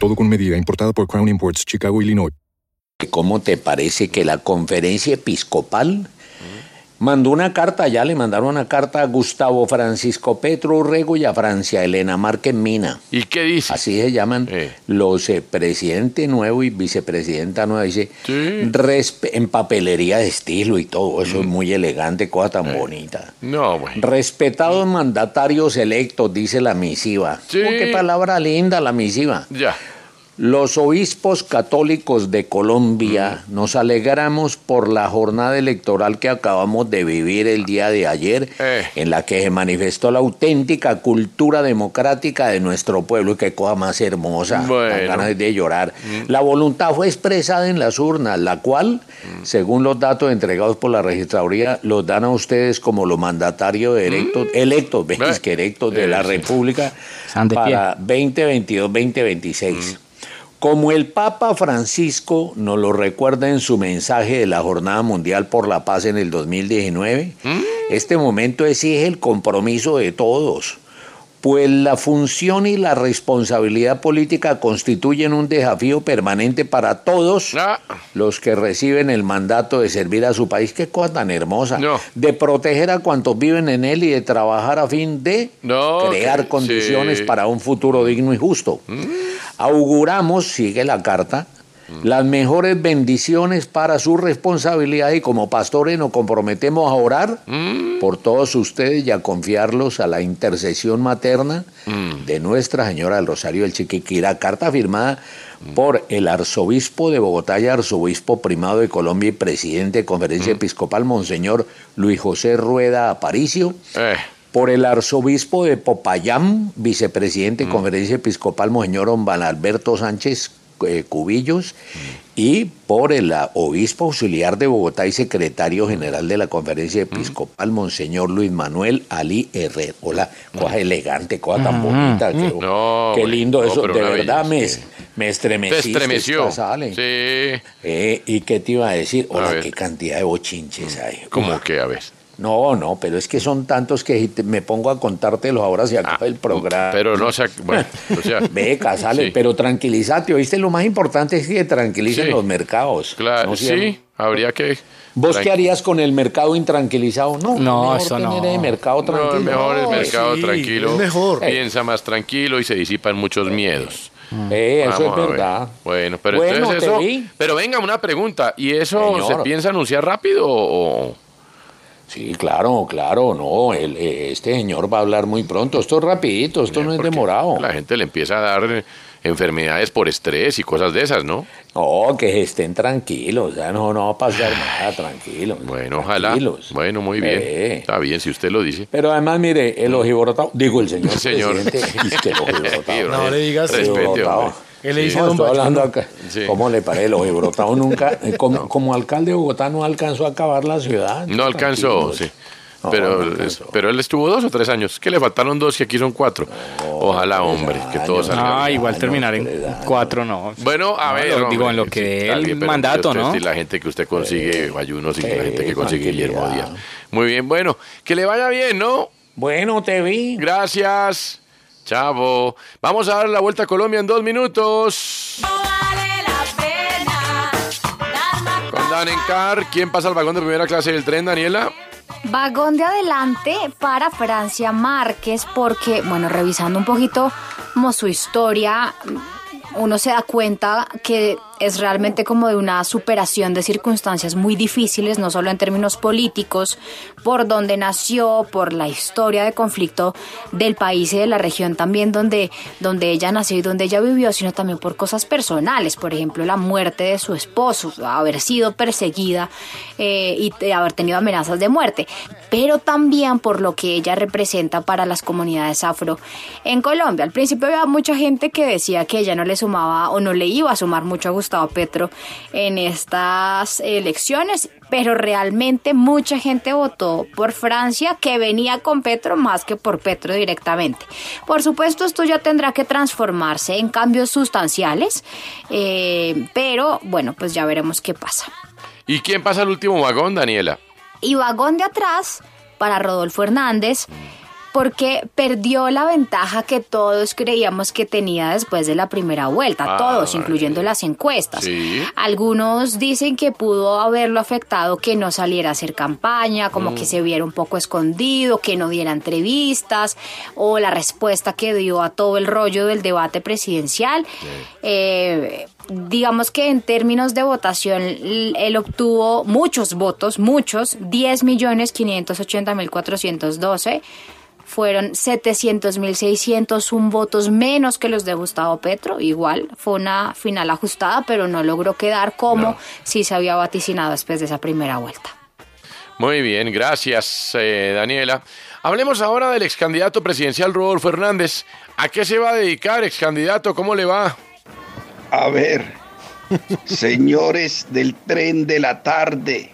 Todo con medida, importada por Crown Imports, Chicago, Illinois. ¿Cómo te parece que la conferencia episcopal mandó una carta, ya le mandaron una carta a Gustavo Francisco Petro Urrego y a Francia Elena Márquez Mina? ¿Y qué dice? Así se llaman los eh, presidente nuevo y vicepresidenta nueva. Dice, en papelería de estilo y todo, eso es muy elegante, cosa tan bonita. No, bueno. Respetados mandatarios electos, dice la misiva. Sí. Oh, qué palabra linda la misiva. Ya. Los obispos católicos de Colombia nos alegramos por la jornada electoral que acabamos de vivir el día de ayer, Eh. en la que se manifestó la auténtica cultura democrática de nuestro pueblo. Y qué cosa más hermosa, Bueno. ganas de llorar. La voluntad fue expresada en las urnas, la cual, según los datos entregados por la registraduría, los dan a ustedes como los mandatarios electos, electos, ves que electos de la Sí. República para 2022-2026. Como el Papa Francisco nos lo recuerda en su mensaje de la Jornada Mundial por la Paz en el 2019, este momento exige el compromiso de todos, pues la función y la responsabilidad política constituyen un desafío permanente para todos los que reciben el mandato de servir a su país. Qué cosa tan hermosa. De proteger a cuantos viven en él y de trabajar a fin de crear condiciones sí. para un futuro digno y justo. Auguramos, sigue la carta, las mejores bendiciones para su responsabilidad y como pastores nos comprometemos a orar por todos ustedes y a confiarlos a la intercesión materna de Nuestra Señora del Rosario del Chiquiquira. Carta firmada por el arzobispo de Bogotá y arzobispo primado de Colombia y presidente de Conferencia Episcopal, Monseñor Luis José Rueda Aparicio por el arzobispo de Popayán, vicepresidente de Conferencia Episcopal, Monseñor Don Alberto Sánchez eh, Cubillos, y por el ah, obispo auxiliar de Bogotá y secretario general de la Conferencia Episcopal, Monseñor Luis Manuel Ali Herrera. Hola, cosa elegante, cosa tan bonita. Qué, No, qué hombre, lindo no, eso, de verdad me, me estremecí. Te estremeció. Sí. Eh, ¿Y qué te iba a decir? Hola, qué cantidad de bochinches hay. ¿Cómo que? A ver. No, no, pero es que son tantos que me pongo a contártelos ahora se acaba el programa. Ah, Pero no, se, bueno, o sea. Ve, Casale, Sí. pero tranquilízate, ¿oíste? Lo más importante es que tranquilicen Sí. los mercados. Claro, ¿no sí, habría que. ¿Vos qué harías con el mercado intranquilizado? No, No, mejor eso tener no. el mercado No, tranquilo. es mejor el No, mercado sí, tranquilo. es mejor. Piensa más tranquilo y se disipan muchos miedos. Eh, eso Vamos es a ver. verdad. Bueno, pero Bueno, entonces eso. vi. Pero venga, una pregunta. ¿Y eso Señor. se piensa anunciar rápido o.? Sí, claro, claro, no, el- eh, este señor va a hablar muy pronto. Esto es rapidito, esto no es demorado. La gente le empieza a dar eh, enfermedades por estrés y cosas de esas, ¿no? No, que estén tranquilos, ya no, no va a pasar nada, tranquilos. Bueno, ojalá. Tranquilos. Bueno, muy bien. Eh. Está bien, si usted lo dice. Pero además, mire, el ojiborotado, digo el señor, Señor. presidente, es que el ojiborotado. No le digas Respete. Él le dice No, don estoy hablando Bayuno. acá. ¿Cómo le parece el ojiborotado? Nunca, eh, como, como alcalde de Bogotá no alcanzó a acabar la ciudad. No alcanzó, sí. No, Pero, no pero él estuvo dos o tres años. Que le faltaron dos y aquí son cuatro. Ojalá, hombre, que todo salga Ah, igual terminar en cuatro no. Bueno, a No, ver. lo hombre, digo en lo sí, que el mandato, usted ¿no? sí, la gente que usted consigue ayunos y la gente que consigue. Guillermo Díaz. Muy bien, bueno, que le vaya bien, ¿no? Bueno, te vi. Gracias. Chavo. Vamos a dar la vuelta a Colombia en dos minutos. Con Dan Encar, ¿quién pasa al vagón de primera clase del tren, Daniela? Vagón de adelante para Francia Márquez porque, bueno, revisando un poquito como su historia, uno se da cuenta que es realmente como de una superación de circunstancias muy difíciles, no solo en términos políticos, por donde nació, por la historia de conflicto del país y de la región también donde, donde ella nació y donde ella vivió, sino también por cosas personales, por ejemplo, la muerte de su esposo, haber sido perseguida eh, y haber tenido amenazas de muerte, pero también por lo que ella representa para las comunidades afro en Colombia. Al principio había mucha gente que decía que ella no le sumaba o no le iba a sumar mucho a Gustavo Petro en estas elecciones, pero realmente mucha gente votó por Francia que venía con Petro más que por Petro directamente. Por supuesto, esto ya tendrá que transformarse en cambios sustanciales, eh, pero bueno, pues ya veremos qué pasa. ¿Y quién pasa al último vagón, Daniela? Y vagón de atrás para Rodolfo Hernández, porque perdió la ventaja que todos creíamos que tenía después de la primera vuelta, Ah, todos, incluyendo las encuestas. Sí. Algunos dicen que pudo haberlo afectado que no saliera a hacer campaña, como Mm. que se viera un poco escondido, que no diera entrevistas, o la respuesta que dio a todo el rollo del debate presidencial. Eh, digamos que en términos de votación, él obtuvo muchos votos, muchos, 10 millones 580 mil 412 fueron 700.601 votos menos que los de Gustavo Petro. Igual fue una final ajustada, pero no logró quedar como si se había vaticinado después de esa primera vuelta. Muy bien, gracias, eh, Daniela. Hablemos ahora del ex candidato presidencial Rodolfo Hernández. ¿A qué se va a dedicar, ex candidato? ¿Cómo le va? A ver, señores del tren de la tarde,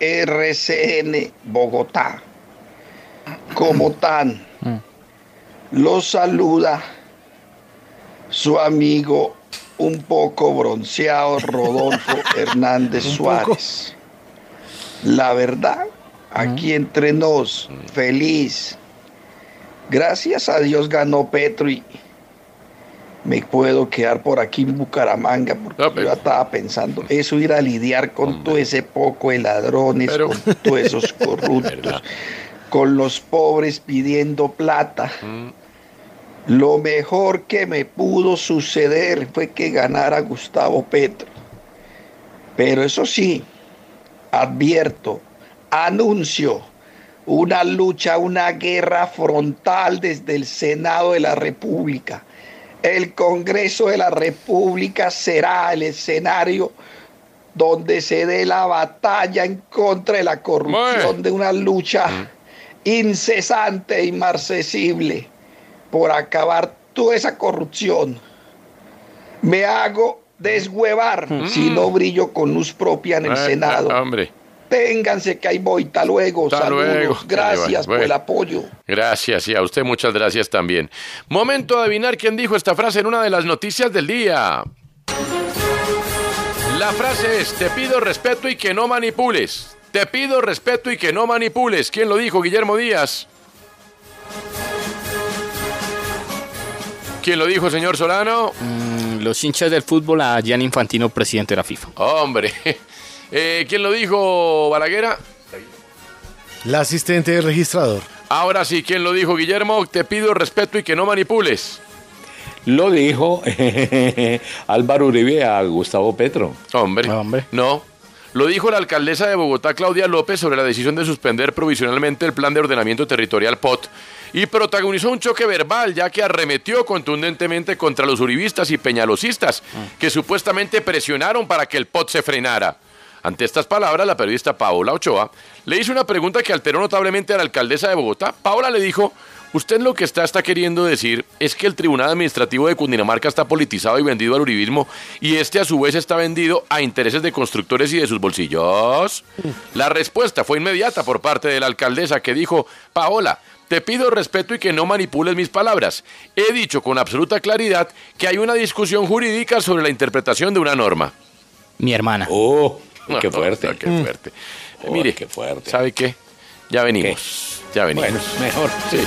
RCN Bogotá, ¿cómo están? Los saluda su amigo un poco bronceado Rodolfo Hernández Suárez. La verdad, aquí entre nos, feliz. Gracias a Dios ganó Petro y me puedo quedar por aquí en Bucaramanga porque yo ya estaba pensando eso ir a lidiar con todo ese poco de ladrones, con todos esos corruptos, con los pobres pidiendo plata. Lo mejor que me pudo suceder fue que ganara Gustavo Petro. Pero eso sí, advierto, anuncio una lucha, una guerra frontal desde el Senado de la República. El Congreso de la República será el escenario donde se dé la batalla en contra de la corrupción, de una lucha incesante e inmarcesible por acabar toda esa corrupción. Me hago deshuevar si no brillo con luz propia en el Eh, Senado. Hombre, Ténganse que hay voy. Hasta luego. Hasta Saludos. luego. Gracias por el apoyo. gracias y a usted muchas gracias también. Momento de adivinar quién dijo esta frase en una de las noticias del día. La frase es, te pido respeto y que no manipules. Te pido respeto y que no manipules. ¿Quién lo dijo? Guillermo Díaz. ¿Quién lo dijo, señor Solano? Mm, los hinchas del fútbol a Gianni Infantino, presidente de la FIFA. Hombre. Eh, ¿Quién lo dijo, Balaguera? La asistente del registrador. Ahora sí, ¿quién lo dijo, Guillermo? Te pido respeto y que no manipules. Lo dijo Álvaro Uribe a Gustavo Petro. Hombre, no. Lo dijo la alcaldesa de Bogotá, Claudia López, sobre la decisión de suspender provisionalmente el plan de ordenamiento territorial POT y protagonizó un choque verbal, ya que arremetió contundentemente contra los uribistas y peñalosistas, que supuestamente presionaron para que el POT se frenara. Ante estas palabras, la periodista Paola Ochoa le hizo una pregunta que alteró notablemente a la alcaldesa de Bogotá. Paola le dijo, usted lo que está, está queriendo decir es que el Tribunal Administrativo de Cundinamarca está politizado y vendido al uribismo y este a su vez está vendido a intereses de constructores y de sus bolsillos. La respuesta fue inmediata por parte de la alcaldesa que dijo, Paola, te pido respeto y que no manipules mis palabras. He dicho con absoluta claridad que hay una discusión jurídica sobre la interpretación de una norma. Mi hermana. Oh, qué fuerte. qué fuerte. Eh, Mire, qué fuerte. ¿sabe qué? Ya venimos. Ya venimos. Bueno, mejor. Sí.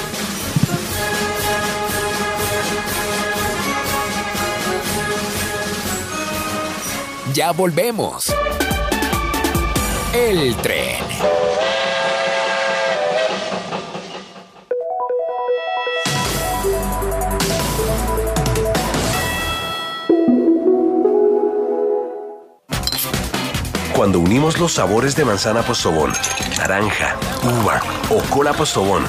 Ya volvemos. El tren. Cuando unimos los sabores de manzana postobón, naranja, uva o cola postobón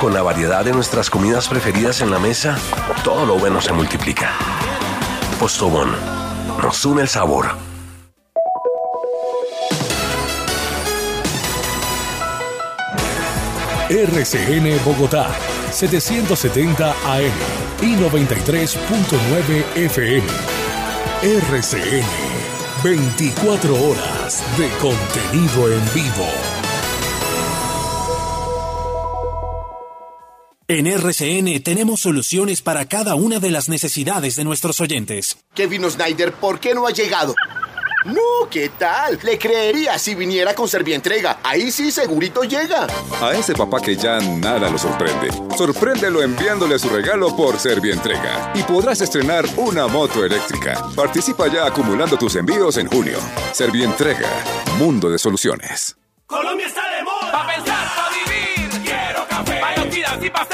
con la variedad de nuestras comidas preferidas en la mesa, todo lo bueno se multiplica. Postobón. Nos une el sabor. RCN Bogotá, 770 AM y 93.9 FM. RCN, 24 horas de contenido en vivo. En RCN tenemos soluciones para cada una de las necesidades de nuestros oyentes. Kevin Snyder, ¿por qué no ha llegado? No, ¿qué tal? Le creería si viniera con Servientrega. Ahí sí segurito llega. A ese papá que ya nada lo sorprende. Sorpréndelo enviándole su regalo por Servientrega y podrás estrenar una moto eléctrica. Participa ya acumulando tus envíos en junio. Servientrega, mundo de soluciones. Colombia está de moda. Pa' pensar, pa' vivir. Quiero café. Y pa'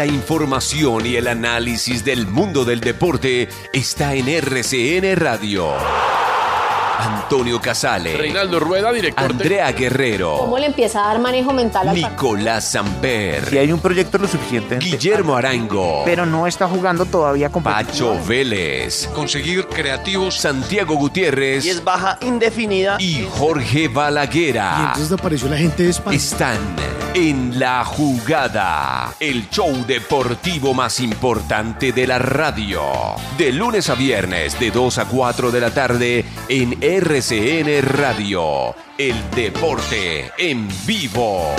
La información y el análisis del mundo del deporte está en RCN Radio. Antonio Casale. Reinaldo Rueda, director. Andrea Guerrero. ¿Cómo le empieza a dar manejo mental al? Nicolás Samper. Si hay un proyecto lo suficiente. Guillermo Arango. Pero no está jugando todavía con Pacho Vélez. Conseguir creativos. Santiago Gutiérrez. Y es baja indefinida. Y Jorge Balaguera. Y entonces apareció la gente de España. Están en la jugada. El show deportivo más importante de la radio. De lunes a viernes, de 2 a 4 de la tarde, en RCN Radio. El deporte en vivo.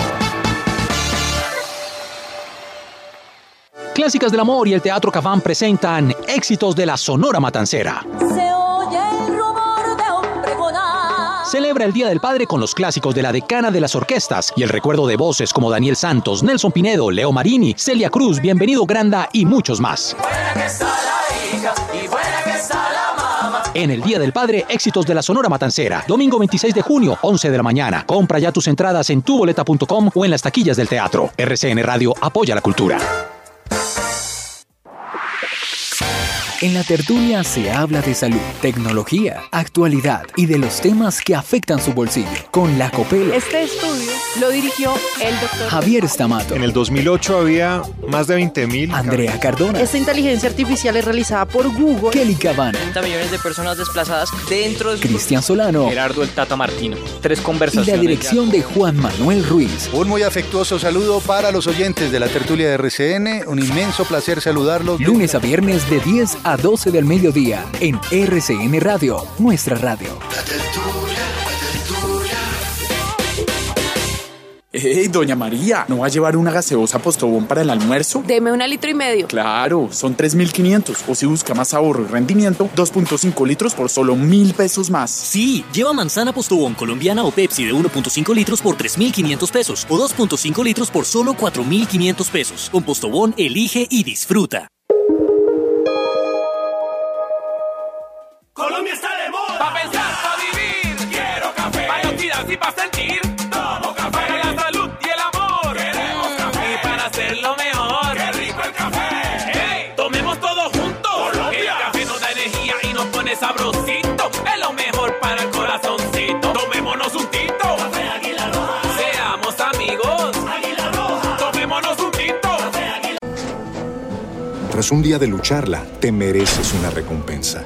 Clásicas del Amor y el Teatro Cafán presentan éxitos de la Sonora Matancera. Se oye el rumor de un pregonar. Celebra el Día del Padre con los clásicos de la decana de las orquestas y el recuerdo de voces como Daniel Santos, Nelson Pinedo, Leo Marini, Celia Cruz, Bienvenido Granda y muchos más. Buena que está la hija y En el Día del Padre, éxitos de la Sonora Matancera. Domingo 26 de junio, 11 de la mañana. Compra ya tus entradas en tuboleta.com o en las taquillas del teatro. RCN Radio apoya la cultura. En la tertulia se habla de salud, tecnología, actualidad y de los temas que afectan su bolsillo. Con la Copel, Este estudio lo dirigió el doctor Javier Stamato, En el 2008 había más de 20.000. Andrea Cardona, Esta inteligencia artificial es realizada por Google. Kelly Cabana, 30 millones de personas desplazadas dentro de su... Cristian Solano Gerardo el Tata Martino. Tres y conversaciones. la dirección de Juan Manuel Ruiz. Un muy afectuoso saludo para los oyentes de la tertulia de RCN. Un inmenso placer saludarlos. Lunes a viernes de 10 a 12 del mediodía en RCN Radio, nuestra radio. Hey, doña María, ¿no va a llevar una gaseosa postobón para el almuerzo? Deme una litro y medio. Claro, son 3.500. O si busca más ahorro y rendimiento, 2.5 litros por solo mil pesos más. Sí, lleva manzana postobón colombiana o Pepsi de 1.5 litros por 3.500 pesos o 2.5 litros por solo 4.500 pesos. Con postobón, elige y disfruta. Colombia está de moda. Pa' pensar, pa' vivir. Quiero café. Pa' identidad y pa' sentir. Tomo café. Para la salud y el amor. Queremos café. Y para hacerlo mejor. Qué rico el café. Hey, tomemos todo juntos. Colombia. El café nos da energía y nos pone sabrosito. Es lo mejor para el corazoncito. Tomémonos un tito. Café Águila Roja. Seamos amigos. Águila Roja. Tomémonos un tito. Café Águila Tras un día de lucharla, te mereces una recompensa,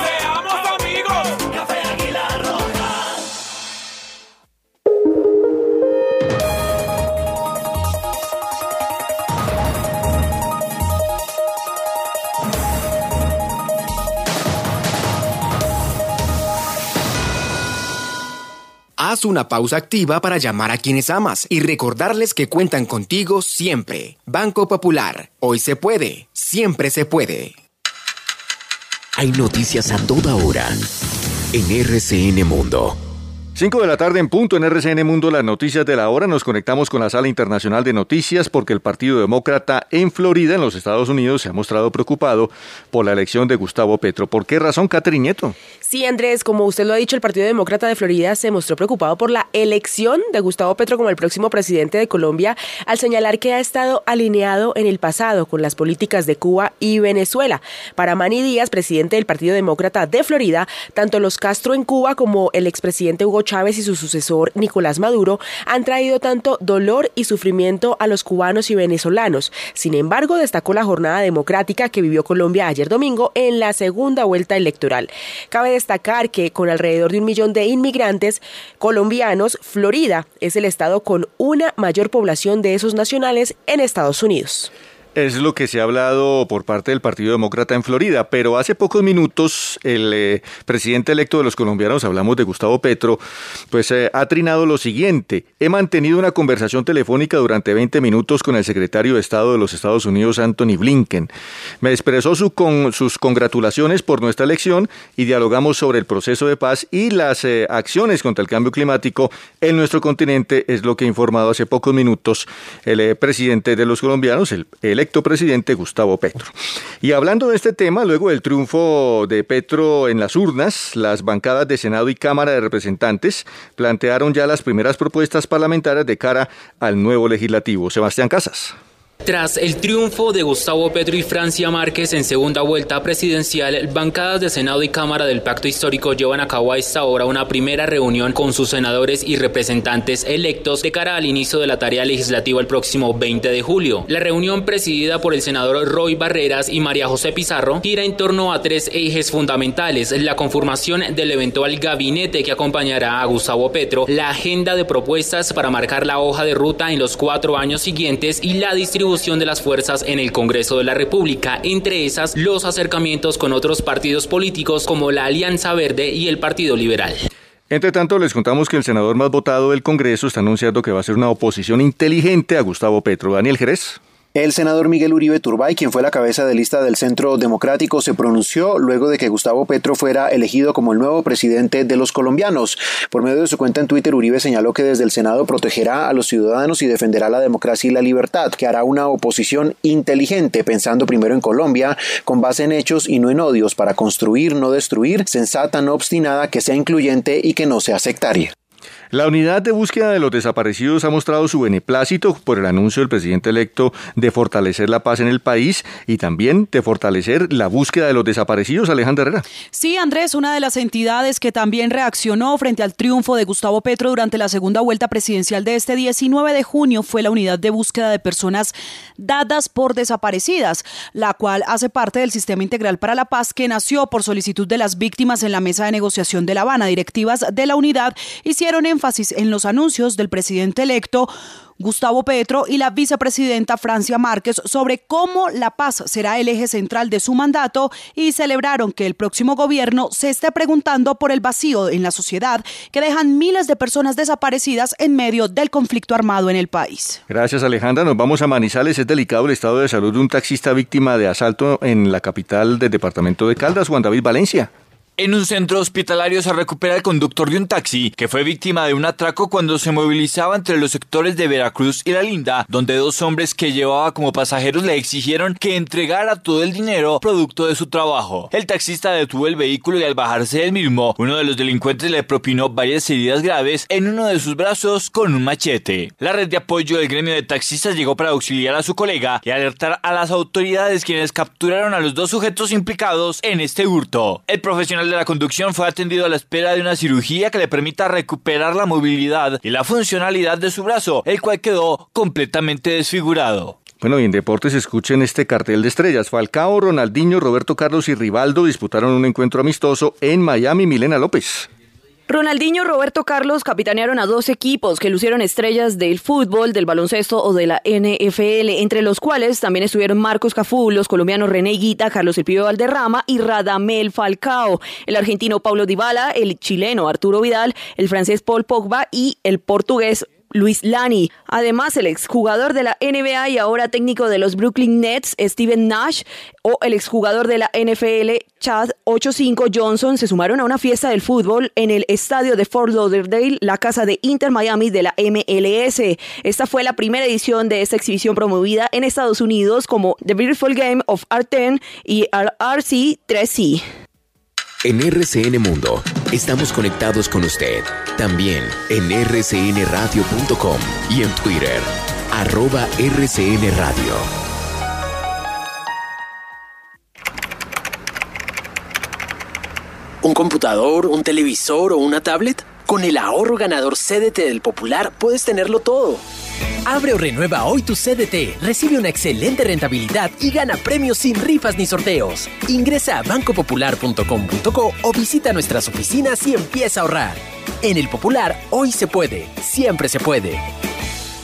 Haz una pausa activa para llamar a quienes amas y recordarles que cuentan contigo siempre. Banco Popular. Hoy se puede. Siempre se puede. Hay noticias a toda hora en RCN Mundo. 5 de la tarde en punto en RCN Mundo, las noticias de la hora. Nos conectamos con la sala internacional de noticias porque el Partido Demócrata en Florida, en los Estados Unidos, se ha mostrado preocupado por la elección de Gustavo Petro. ¿Por qué razón, Catherine Nieto? Sí, Andrés, como usted lo ha dicho, el Partido Demócrata de Florida se mostró preocupado por la elección de Gustavo Petro como el próximo presidente de Colombia, al señalar que ha estado alineado en el pasado con las políticas de Cuba y Venezuela. Para Manny Díaz, presidente del Partido Demócrata de Florida, tanto los Castro en Cuba como el expresidente Hugo Chávez y su sucesor Nicolás Maduro han traído tanto dolor y sufrimiento a los cubanos y venezolanos. Sin embargo, destacó la jornada democrática que vivió Colombia ayer domingo en la segunda vuelta electoral. Cabe destacar que con alrededor de un millón de inmigrantes colombianos, Florida es el estado con una mayor población de esos nacionales en Estados Unidos. Es lo que se ha hablado por parte del Partido Demócrata en Florida, pero hace pocos minutos el eh, presidente electo de los colombianos, hablamos de Gustavo Petro, pues eh, ha trinado lo siguiente. He mantenido una conversación telefónica durante 20 minutos con el secretario de Estado de los Estados Unidos, Anthony Blinken. Me expresó su con, sus congratulaciones por nuestra elección y dialogamos sobre el proceso de paz y las eh, acciones contra el cambio climático en nuestro continente, es lo que ha informado hace pocos minutos el presidente de los colombianos, el, el presidente Gustavo Petro. Y hablando de este tema, luego del triunfo de Petro en las urnas, las bancadas de Senado y Cámara de Representantes plantearon ya las primeras propuestas parlamentarias de cara al nuevo legislativo. Sebastián Casas. Tras el triunfo de Gustavo Petro y Francia Márquez en segunda vuelta presidencial, bancadas de Senado y Cámara del Pacto Histórico llevan a cabo a esta hora una primera reunión con sus senadores y representantes electos de cara al inicio de la tarea legislativa el próximo 20 de julio. La reunión presidida por el senador Roy Barreras y María José Pizarro gira en torno a tres ejes fundamentales, la conformación del eventual gabinete que acompañará a Gustavo Petro, la agenda de propuestas para marcar la hoja de ruta en los cuatro años siguientes y la distribución de las fuerzas en el Congreso de la República, entre esas los acercamientos con otros partidos políticos como la Alianza Verde y el Partido Liberal. Entre tanto, les contamos que el senador más votado del Congreso está anunciando que va a ser una oposición inteligente a Gustavo Petro. Daniel Jerez. El senador Miguel Uribe Turbay, quien fue la cabeza de lista del Centro Democrático, se pronunció luego de que Gustavo Petro fuera elegido como el nuevo presidente de los colombianos. Por medio de su cuenta en Twitter, Uribe señaló que desde el Senado protegerá a los ciudadanos y defenderá la democracia y la libertad, que hará una oposición inteligente, pensando primero en Colombia, con base en hechos y no en odios, para construir, no destruir, sensata, no obstinada, que sea incluyente y que no sea sectaria. La unidad de búsqueda de los desaparecidos ha mostrado su beneplácito por el anuncio del presidente electo de fortalecer la paz en el país y también de fortalecer la búsqueda de los desaparecidos. Alejandra Herrera. Sí, Andrés, una de las entidades que también reaccionó frente al triunfo de Gustavo Petro durante la segunda vuelta presidencial de este 19 de junio fue la unidad de búsqueda de personas dadas por desaparecidas, la cual hace parte del Sistema Integral para la Paz que nació por solicitud de las víctimas en la mesa de negociación de La Habana. Directivas de la unidad hicieron en en los anuncios del presidente electo Gustavo Petro y la vicepresidenta Francia Márquez sobre cómo la paz será el eje central de su mandato y celebraron que el próximo gobierno se esté preguntando por el vacío en la sociedad que dejan miles de personas desaparecidas en medio del conflicto armado en el país. Gracias Alejandra, nos vamos a Manizales. Es delicado el estado de salud de un taxista víctima de asalto en la capital del departamento de Caldas, Juan David Valencia. En un centro hospitalario se recupera el conductor de un taxi que fue víctima de un atraco cuando se movilizaba entre los sectores de Veracruz y La Linda, donde dos hombres que llevaba como pasajeros le exigieron que entregara todo el dinero producto de su trabajo. El taxista detuvo el vehículo y al bajarse del mismo, uno de los delincuentes le propinó varias heridas graves en uno de sus brazos con un machete. La red de apoyo del gremio de taxistas llegó para auxiliar a su colega y alertar a las autoridades quienes capturaron a los dos sujetos implicados en este hurto. El profesional de la conducción fue atendido a la espera de una cirugía que le permita recuperar la movilidad y la funcionalidad de su brazo, el cual quedó completamente desfigurado. Bueno, y en deportes escuchen este cartel de estrellas. Falcao, Ronaldinho, Roberto Carlos y Rivaldo disputaron un encuentro amistoso en Miami. Milena López. Ronaldinho, Roberto Carlos capitanearon a dos equipos que lucieron estrellas del fútbol, del baloncesto o de la NFL, entre los cuales también estuvieron Marcos Cafú, los colombianos René Guita, Carlos Elpío Valderrama y Radamel Falcao, el argentino Paulo Dybala, el chileno Arturo Vidal, el francés Paul Pogba y el portugués Luis Lani. Además, el exjugador de la NBA y ahora técnico de los Brooklyn Nets, Steven Nash, o el exjugador de la NFL, Chad 85 Johnson, se sumaron a una fiesta del fútbol en el estadio de Fort Lauderdale, la casa de Inter Miami de la MLS. Esta fue la primera edición de esta exhibición promovida en Estados Unidos como The Beautiful Game of R10 y RC 3C. En RCN Mundo estamos conectados con usted. También en rcnradio.com y en Twitter, arroba RCN Radio. ¿Un computador, un televisor o una tablet? Con el ahorro ganador CDT del Popular puedes tenerlo todo. Abre o renueva hoy tu CDT, recibe una excelente rentabilidad y gana premios sin rifas ni sorteos. Ingresa a bancopopular.com.co o visita nuestras oficinas y empieza a ahorrar. En el Popular, hoy se puede, siempre se puede.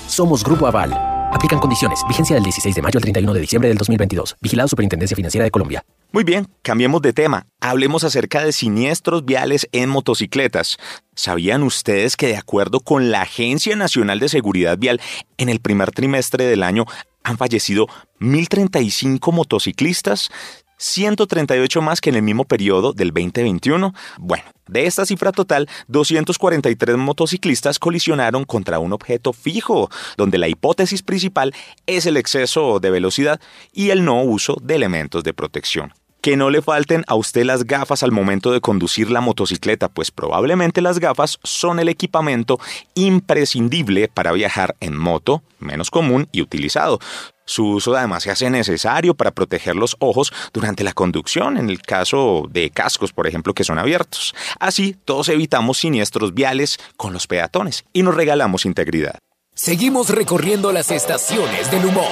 Somos Grupo Aval. Aplican condiciones. Vigencia del 16 de mayo al 31 de diciembre del 2022. Vigilado Superintendencia Financiera de Colombia. Muy bien, cambiemos de tema. Hablemos acerca de siniestros viales en motocicletas. ¿Sabían ustedes que de acuerdo con la Agencia Nacional de Seguridad Vial, en el primer trimestre del año han fallecido 1.035 motociclistas? 138 más que en el mismo periodo del 2021. Bueno, de esta cifra total, 243 motociclistas colisionaron contra un objeto fijo, donde la hipótesis principal es el exceso de velocidad y el no uso de elementos de protección. Que no le falten a usted las gafas al momento de conducir la motocicleta, pues probablemente las gafas son el equipamiento imprescindible para viajar en moto, menos común y utilizado. Su uso además se hace necesario para proteger los ojos durante la conducción, en el caso de cascos, por ejemplo, que son abiertos. Así, todos evitamos siniestros viales con los peatones y nos regalamos integridad. Seguimos recorriendo las estaciones del humor.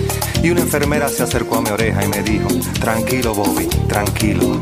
Y una enfermera se acercó a mi oreja y me dijo, tranquilo Bobby, tranquilo.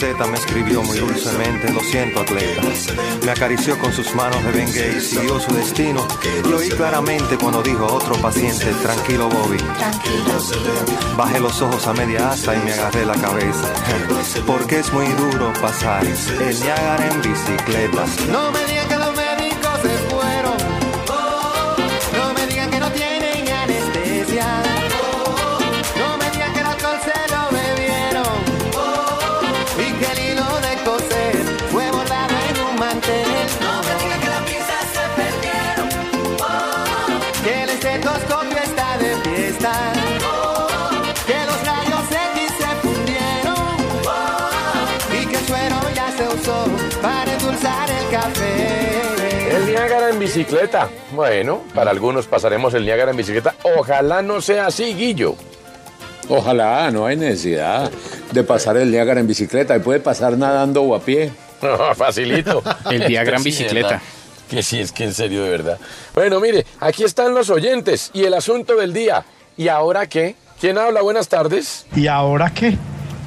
Receta me escribió muy dulcemente, lo siento, atleta. Me acarició con sus manos de bengue y siguió su destino. Y oí claramente cuando dijo a otro paciente, tranquilo, Bobby. Bajé los ojos a media asta y me agarré la cabeza. Porque es muy duro pasar el Niágara en bicicleta. No me bicicleta. Bueno, para algunos pasaremos el Niágara en bicicleta. Ojalá no sea así, Guillo. Ojalá, no hay necesidad de pasar el Niágara en bicicleta. Y puede pasar nadando o a pie. Facilito. El Niágara en bicicleta. Que sí, es que en serio, de verdad. Bueno, mire, aquí están los oyentes y el asunto del día. ¿Y ahora qué? ¿Quién habla? Buenas tardes. ¿Y ahora qué?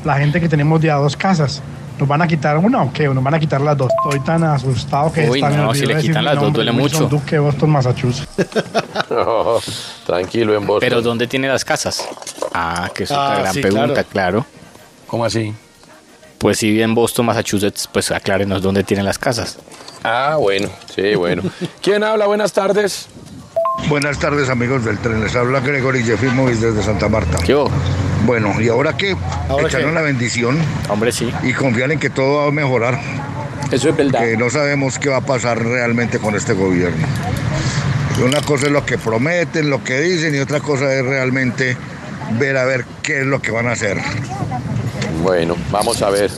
La gente que tenemos de a dos casas. ¿Nos van a quitar una o qué? ¿O nos van a quitar las dos? Estoy tan asustado que Uy, están no, si le quitan las dos duele mucho. Duque, Boston, Massachusetts. No, tranquilo en Boston. Pero ¿dónde tiene las casas? Ah, que es otra Ah, gran sí, pregunta, claro. ¿Cómo así? Pues si vive en Boston, Massachusetts, pues aclárenos dónde tiene las casas. Ah, bueno, sí, bueno. ¿Quién habla? Buenas tardes. Buenas tardes amigos del tren, les habla Gregory Jefimovic desde Santa Marta. ¿Qué Bueno, ¿y ahora qué? ¿Ahora qué? la bendición. Hombre, sí. Y confiar en que todo va a mejorar. Eso es verdad. Que no sabemos qué va a pasar realmente con este gobierno. Una cosa es lo que prometen, lo que dicen, y otra cosa es realmente ver a ver qué es lo que van a hacer. Bueno, vamos a ver.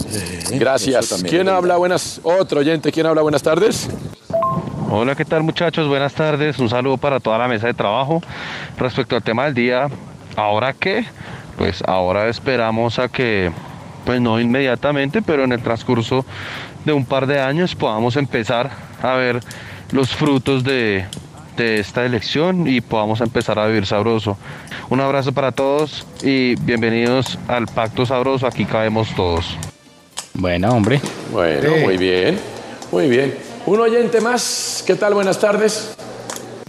Gracias. también ¿Quién habla? Buenas. Otro oyente. ¿Quién habla? Buenas tardes. Hola, ¿qué tal muchachos? Buenas tardes. Un saludo para toda la mesa de trabajo. Respecto al tema del día, ¿ahora qué? Pues ahora esperamos a que, pues no inmediatamente, pero en el transcurso de un par de años podamos empezar a ver los frutos de, de esta elección y podamos empezar a vivir sabroso. Un abrazo para todos y bienvenidos al Pacto Sabroso. Aquí cabemos todos. Bueno, hombre. Bueno, Sí. muy bien. Muy bien. Un oyente más. ¿Qué tal? Buenas tardes.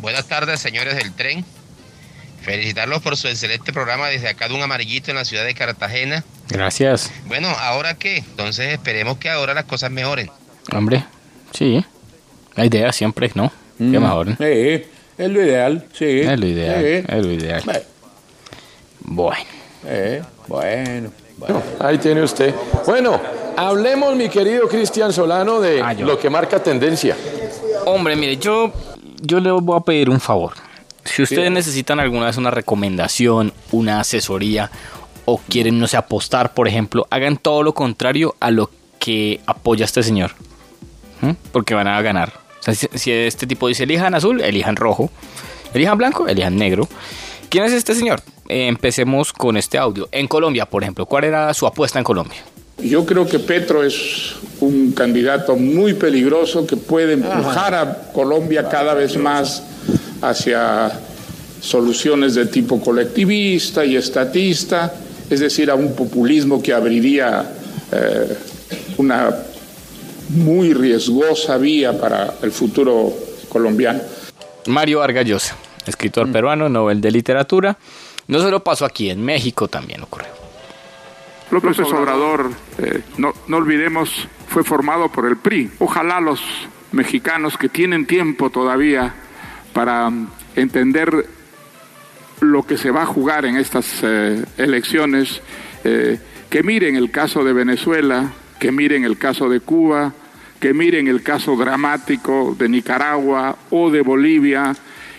Buenas tardes, señores del tren. Felicitarlos por su excelente programa desde acá de un amarillito en la ciudad de Cartagena. Gracias. Bueno, ¿ahora qué? Entonces esperemos que ahora las cosas mejoren. Hombre, sí. La idea siempre, ¿no? Que Mm. mejoren. Sí, es lo ideal, sí. Es lo ideal, Sí. es lo ideal. Bueno. Eh, bueno, bueno. Ahí tiene usted. Bueno, hablemos, mi querido Cristian Solano, de lo que marca tendencia. Hombre, mire, yo, yo le voy a pedir un favor. Si ustedes necesitan alguna vez una recomendación, una asesoría o quieren, no sé, apostar, por ejemplo, hagan todo lo contrario a lo que apoya este señor. ¿Mm? Porque van a ganar. O sea, si, si este tipo dice elijan azul, elijan rojo. Elijan blanco, elijan negro. ¿Quién es este señor? Eh, empecemos con este audio. En Colombia, por ejemplo, ¿cuál era su apuesta en Colombia? Yo creo que Petro es un candidato muy peligroso que puede empujar a Colombia cada vez más hacia soluciones de tipo colectivista y estatista, es decir, a un populismo que abriría eh, una muy riesgosa vía para el futuro colombiano. Mario Vargas Llosa, escritor peruano, Nobel de Literatura. No solo pasó aquí, en México también ocurrió. López Obrador, eh, no, no olvidemos, fue formado por el PRI. Ojalá los mexicanos que tienen tiempo todavía para entender lo que se va a jugar en estas eh, elecciones, eh, que miren el caso de Venezuela, que miren el caso de Cuba, que miren el caso dramático de Nicaragua o de Bolivia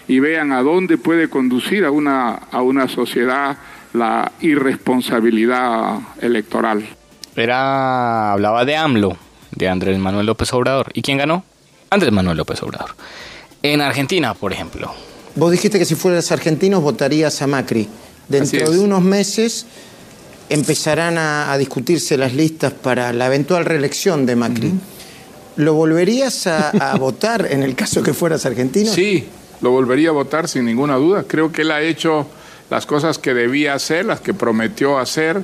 y vean a dónde puede conducir a una, a una sociedad la irresponsabilidad electoral. Era, hablaba de AMLO, de Andrés Manuel López Obrador. ¿Y quién ganó? Andrés Manuel López Obrador. En Argentina, por ejemplo. Vos dijiste que si fueras argentino votarías a Macri. Dentro de unos meses empezarán a, a discutirse las listas para la eventual reelección de Macri. ¿Lo volverías a, a votar en el caso que fueras argentino? Sí, lo volvería a votar sin ninguna duda. Creo que él ha hecho las cosas que debía hacer, las que prometió hacer.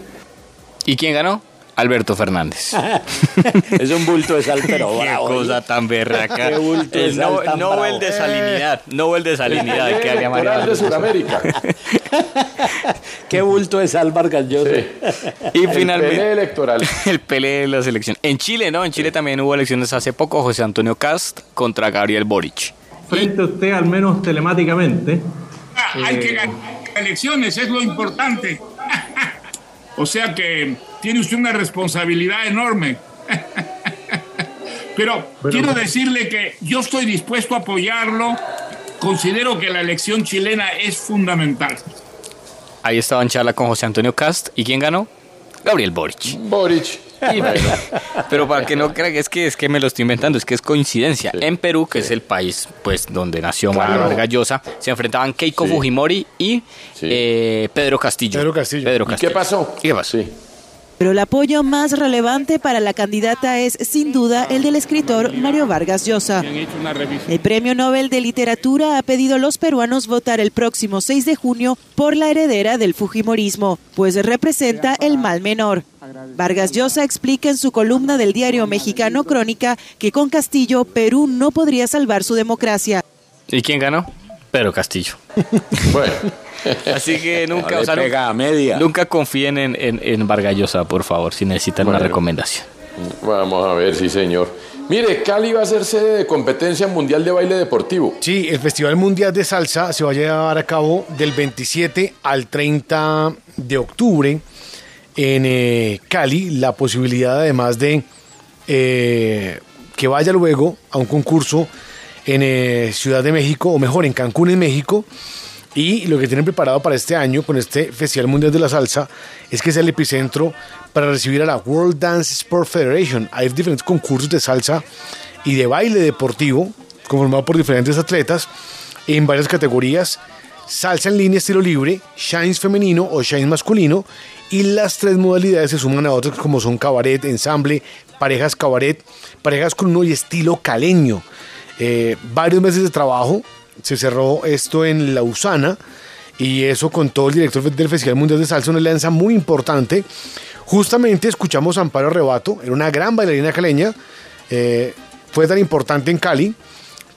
¿Y quién ganó? Alberto Fernández. es un bulto de sal, pero Qué bravo. cosa tan berraca. Qué bulto de El sal no- tan bravo. de salinidad. Nobel de salinidad. que haría María de. Sudamérica. Qué bulto de sal, Vargas Llosa. Y El finalmente. Electoral. El Pelé de la selección. En Chile, ¿no? En Chile también hubo elecciones hace poco. José Antonio Cast contra Gabriel Boric. Frente a usted, al menos telemáticamente. Hay que ganar elecciones, es lo importante. O sea que tiene usted una responsabilidad enorme. Pero quiero decirle que yo estoy dispuesto a apoyarlo. Considero que la elección chilena es fundamental. Ahí estaba en charla con José Antonio Cast. ¿Y quién ganó? Gabriel Boric. Boric. Bueno, pero para que no crean, es que, es que me lo estoy inventando, es que es coincidencia. En Perú, que es el país pues donde nació Mario Claro. Vargas Llosa, se enfrentaban Keiko Sí. Fujimori y eh, Pedro Castillo. Pedro Castillo. Pedro ¿Y Castillo. qué pasó? ¿Y qué pasó? Pero el apoyo más relevante para la candidata es sin duda el del escritor Mario Vargas Llosa. El Premio Nobel de Literatura ha pedido a los peruanos votar el próximo 6 de junio por la heredera del Fujimorismo, pues representa el mal menor. Vargas Llosa explica en su columna del diario mexicano Crónica que con Castillo Perú no podría salvar su democracia. ¿Y quién ganó? Pedro Castillo. Bueno. Así que nunca, o sea, pega a media. nunca confíen en, en, en Vargas Llosa, por favor, si necesitan una recomendación. Vamos a ver, sí, señor. Mire, Cali va a ser sede de competencia mundial de baile deportivo. Sí, el Festival Mundial de Salsa se va a llevar a cabo del 27 al 30 de octubre en eh, Cali. La posibilidad además de eh, que vaya luego a un concurso en eh, Ciudad de México, o mejor, en Cancún, en México. Y lo que tienen preparado para este año con este Festival Mundial de la Salsa es que es el epicentro para recibir a la World Dance Sport Federation. Hay diferentes concursos de salsa y de baile deportivo conformado por diferentes atletas en varias categorías. Salsa en línea estilo libre, shines femenino o shines masculino y las tres modalidades se suman a otras como son cabaret, ensamble, parejas cabaret, parejas con uno y estilo caleño. Eh, varios meses de trabajo, se cerró esto en Lausana y eso contó el director del Festival Mundial de Salsa, una alianza muy importante. Justamente escuchamos a Amparo Rebato, era una gran bailarina caleña, eh, fue tan importante en Cali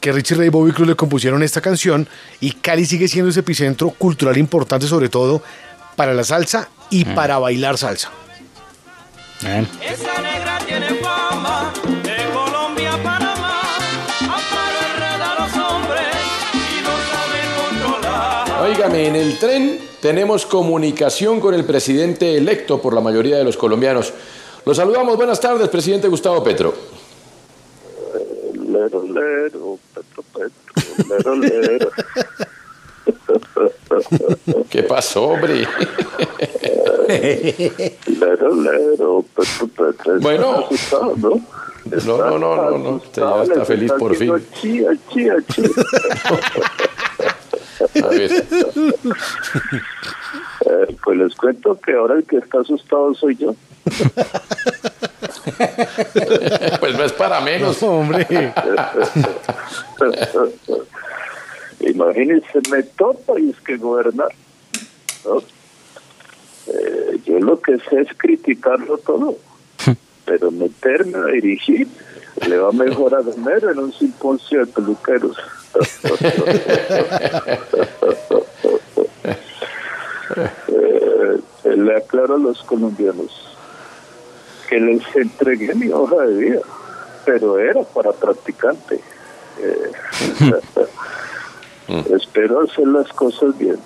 que Richie Ray y Bobby Cruz le compusieron esta canción y Cali sigue siendo ese epicentro cultural importante sobre todo para la salsa y para bailar salsa. Esa negra tiene Óigame, en el tren tenemos comunicación con el presidente electo por la mayoría de los colombianos. Los saludamos. Buenas tardes, presidente Gustavo Petro. Lero, lero, Petro, Petro, lero, lero. ¿Qué pasó, hombre? Lero, lero, Petro, Petro. Bueno. ¿no? No, no, no, no, no. Usted ya está feliz por fin. Eh, pues les cuento que ahora el que está asustado soy yo. Pues no es para menos. hombre. Imagínense, me toca y es que gobernar. ¿no? Eh, yo lo que sé es criticarlo todo, pero meterme a dirigir le va mejor a Gamero en un simposio de peluqueros. Eh, le aclaro a los colombianos que les entregué mi hoja de vida, pero era para practicante. Eh, espero hacer las cosas bien,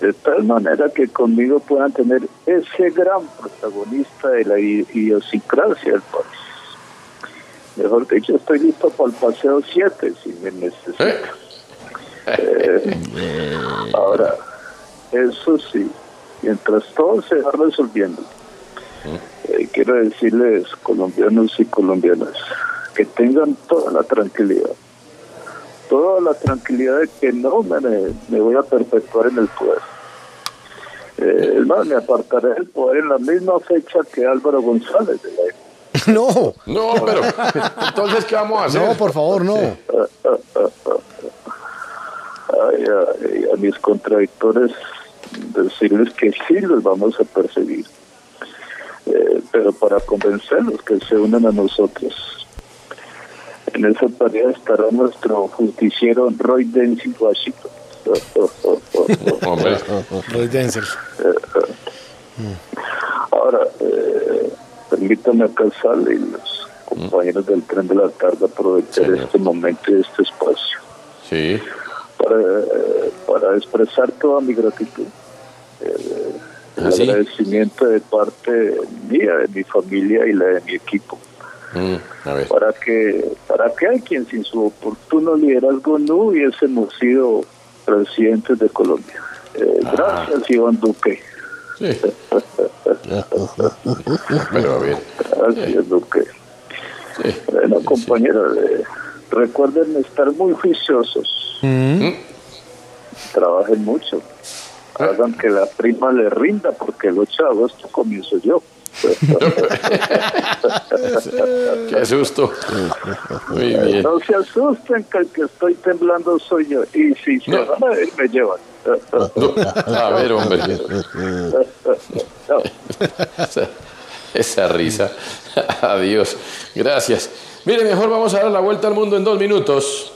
de tal manera que conmigo puedan tener ese gran protagonista de la idiosincrasia del país. Mejor dicho, estoy listo para el paseo 7 si me necesitan. Eh, ahora, eso sí, mientras todo se va resolviendo, eh, quiero decirles, colombianos y colombianas, que tengan toda la tranquilidad, toda la tranquilidad de que no me, me voy a perpetuar en el poder. Eh, más, me apartaré del poder en la misma fecha que Álvaro González de la No. No, pero entonces, ¿qué vamos a hacer? No, por favor, no. Ay, ay, a mis contradictores decirles que sí los vamos a perseguir, Eh, pero para convencerlos que se unan a nosotros. En esa tarea estará nuestro justiciero Roy Denzi Washington. Hombre. Roy Denzel. Ahora, eh, permítame sale y los compañeros del tren de la tarde aprovechar este momento y este espacio Sí. para, eh, para expresar toda mi gratitud. Eh, el ¿Ah, sí? agradecimiento de parte mía, de mi familia y la de mi equipo. Mm, a ver. Para que, para que hay quien sin su oportuno liderazgo no hubiésemos sido presidentes de Colombia. Eh, gracias, Iván Duque. Sí. Pero a ver. Gracias, Duque. Bueno, compañeros, eh, recuerden estar muy juiciosos. Trabajen mucho. Hagan que la prima le rinda, porque el 8 de agosto comienzo yo. Qué susto. Muy bien. No se asusten que el que estoy temblando soy yo. Y si se van a ir, me llevan. A ver, hombre. Esa, esa risa. Adiós. Gracias. Mire, mejor vamos a dar la vuelta al mundo en dos minutos.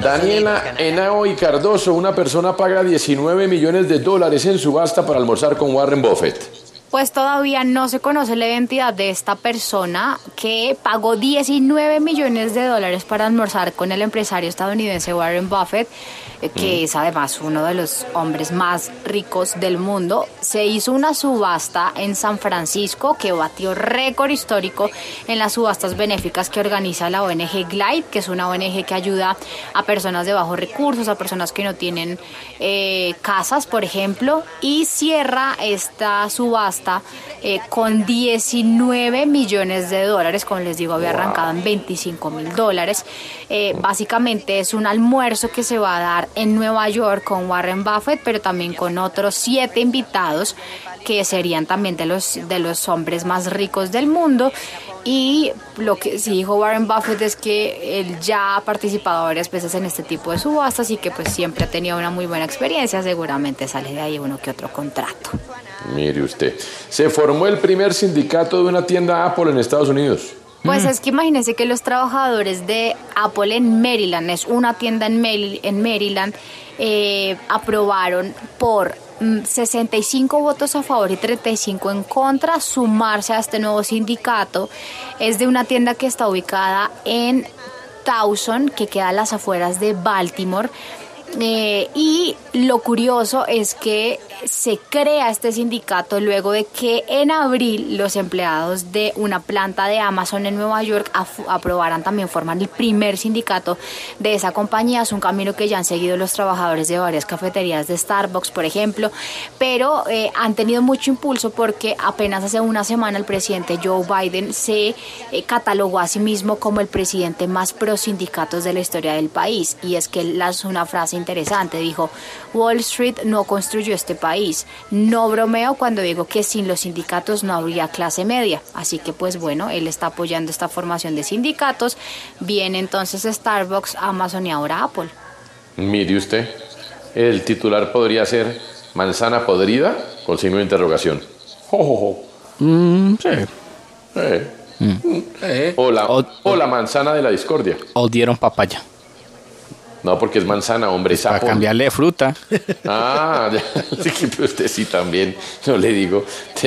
Daniela Henao y Cardoso, una persona paga 19 millones de dólares en subasta para almorzar con Warren Buffett. Pues todavía no se conoce la identidad de esta persona que pagó 19 millones de dólares para almorzar con el empresario estadounidense Warren Buffett, eh, que es además uno de los hombres más ricos del mundo. Se hizo una subasta en San Francisco que batió récord histórico en las subastas benéficas que organiza la ONG Glide, que es una ONG que ayuda a personas de bajos recursos, a personas que no tienen eh, casas, por ejemplo, y cierra esta subasta eh, con 19 millones de dólares, como les digo, había arrancado en 25 mil dólares. Eh, básicamente es un almuerzo que se va a dar en Nueva York con Warren Buffett, pero también con otros siete invitados que serían también de los, de los hombres más ricos del mundo. Y lo que sí dijo Warren Buffett es que él ya ha participado varias veces en este tipo de subastas y que pues siempre ha tenido una muy buena experiencia. Seguramente sale de ahí uno que otro contrato. Mire usted, se formó el primer sindicato de una tienda Apple en Estados Unidos. Pues es que imagínense que los trabajadores de Apple en Maryland, es una tienda en, Mel- en Maryland, eh, aprobaron por mm, 65 votos a favor y 35 en contra sumarse a este nuevo sindicato. Es de una tienda que está ubicada en Towson, que queda a las afueras de Baltimore. Eh, y lo curioso es que se crea este sindicato luego de que en abril los empleados de una planta de Amazon en Nueva York aprobaran también formar el primer sindicato de esa compañía. Es un camino que ya han seguido los trabajadores de varias cafeterías de Starbucks, por ejemplo, pero eh, han tenido mucho impulso porque apenas hace una semana el presidente Joe Biden se eh, catalogó a sí mismo como el presidente más pro sindicatos de la historia del país. Y es que él una frase interesante, dijo, Wall Street no construyó este. No bromeo cuando digo que sin los sindicatos no habría clase media. Así que pues bueno, él está apoyando esta formación de sindicatos. Viene entonces Starbucks, Amazon y ahora Apple. Mire usted, el titular podría ser manzana podrida con signo de interrogación. Jo, jo, jo. Mm, sí. Eh. O, la, o la manzana de la discordia. O dieron papaya. No, porque es manzana, hombre, Para sapo. cambiarle de fruta. Ah, ya. Que usted sí también, no le digo.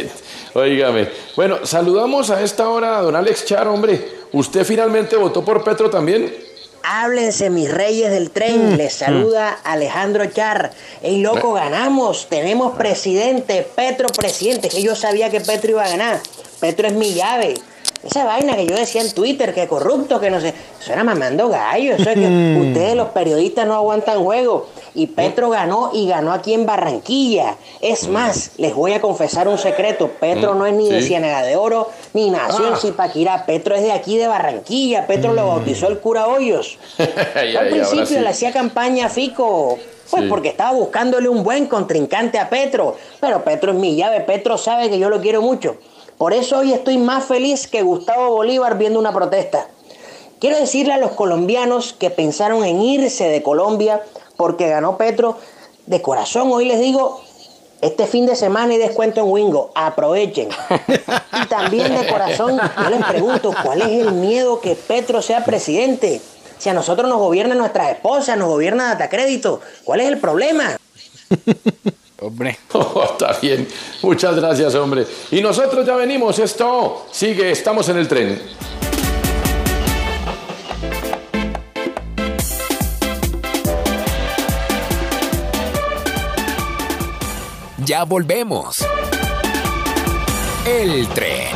Óigame. Bueno, saludamos a esta hora a don Alex Char, hombre. ¿Usted finalmente votó por Petro también? Háblense mis reyes del tren, les saluda Alejandro Char. Ey loco, ganamos, tenemos presidente, Petro presidente, que yo sabía que Petro iba a ganar. Petro es mi llave. Esa vaina que yo decía en Twitter, que corrupto, que no sé, eso era mamando gallo, eso es que ustedes los periodistas no aguantan juego. Y Petro ganó y ganó aquí en Barranquilla. Es más, les voy a confesar un secreto, Petro no es ni de. Ciénaga de Oro, ni nació en Ah. Zipaquirá, Petro es de aquí de Barranquilla, Petro lo bautizó el cura Hoyos. Al principio sí. le hacía campaña a Fico, pues Sí. porque estaba buscándole un buen contrincante a Petro. Pero Petro es mi llave, Petro sabe que yo lo quiero mucho. Por eso hoy estoy más feliz que Gustavo Bolívar viendo una protesta. Quiero decirle a los colombianos que pensaron en irse de Colombia porque ganó Petro, de corazón hoy les digo, este fin de semana hay descuento en Wingo, aprovechen. Y también de corazón yo les pregunto, ¿cuál es el miedo que Petro sea presidente? Si a nosotros nos gobiernan nuestras esposas, nos gobierna Data Crédito, ¿cuál es el problema? Hombre. está bien. Muchas gracias, hombre. Y nosotros ya venimos. Esto sigue. Estamos en el tren. Ya volvemos. El tren.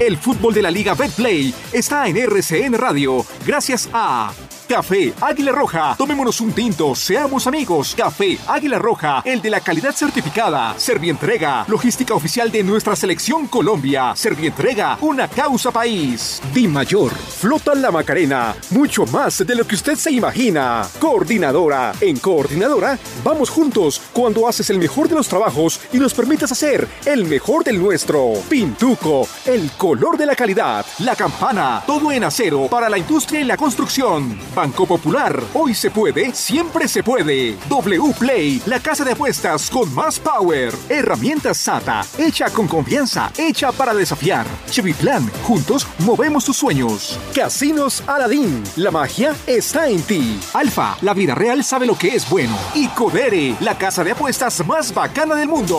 El fútbol de la Liga Betplay está en RCN Radio gracias a Café Águila Roja. Tomémonos un tinto, seamos amigos. Café Águila Roja, el de la calidad certificada. Servientrega, logística oficial de nuestra selección Colombia. Servientrega, una causa país. Di Mayor, Flota La Macarena. Mucho más de lo que usted se imagina. Coordinadora. En Coordinadora, vamos juntos cuando haces el mejor de los trabajos y nos permitas hacer el mejor del nuestro. Pintuco, el color de la calidad. La campana, todo en acero para la industria y la construcción. Banco Popular, hoy se puede, siempre se puede. W Play, la casa de apuestas con más power. Herramientas SATA, hecha con confianza, hecha para desafiar. Chevy Plan, juntos movemos tus sueños. Casinos Aladín, la magia está en ti. Alfa, la vida real sabe lo que es bueno. Y Codere, la casa de apuestas más bacana del mundo.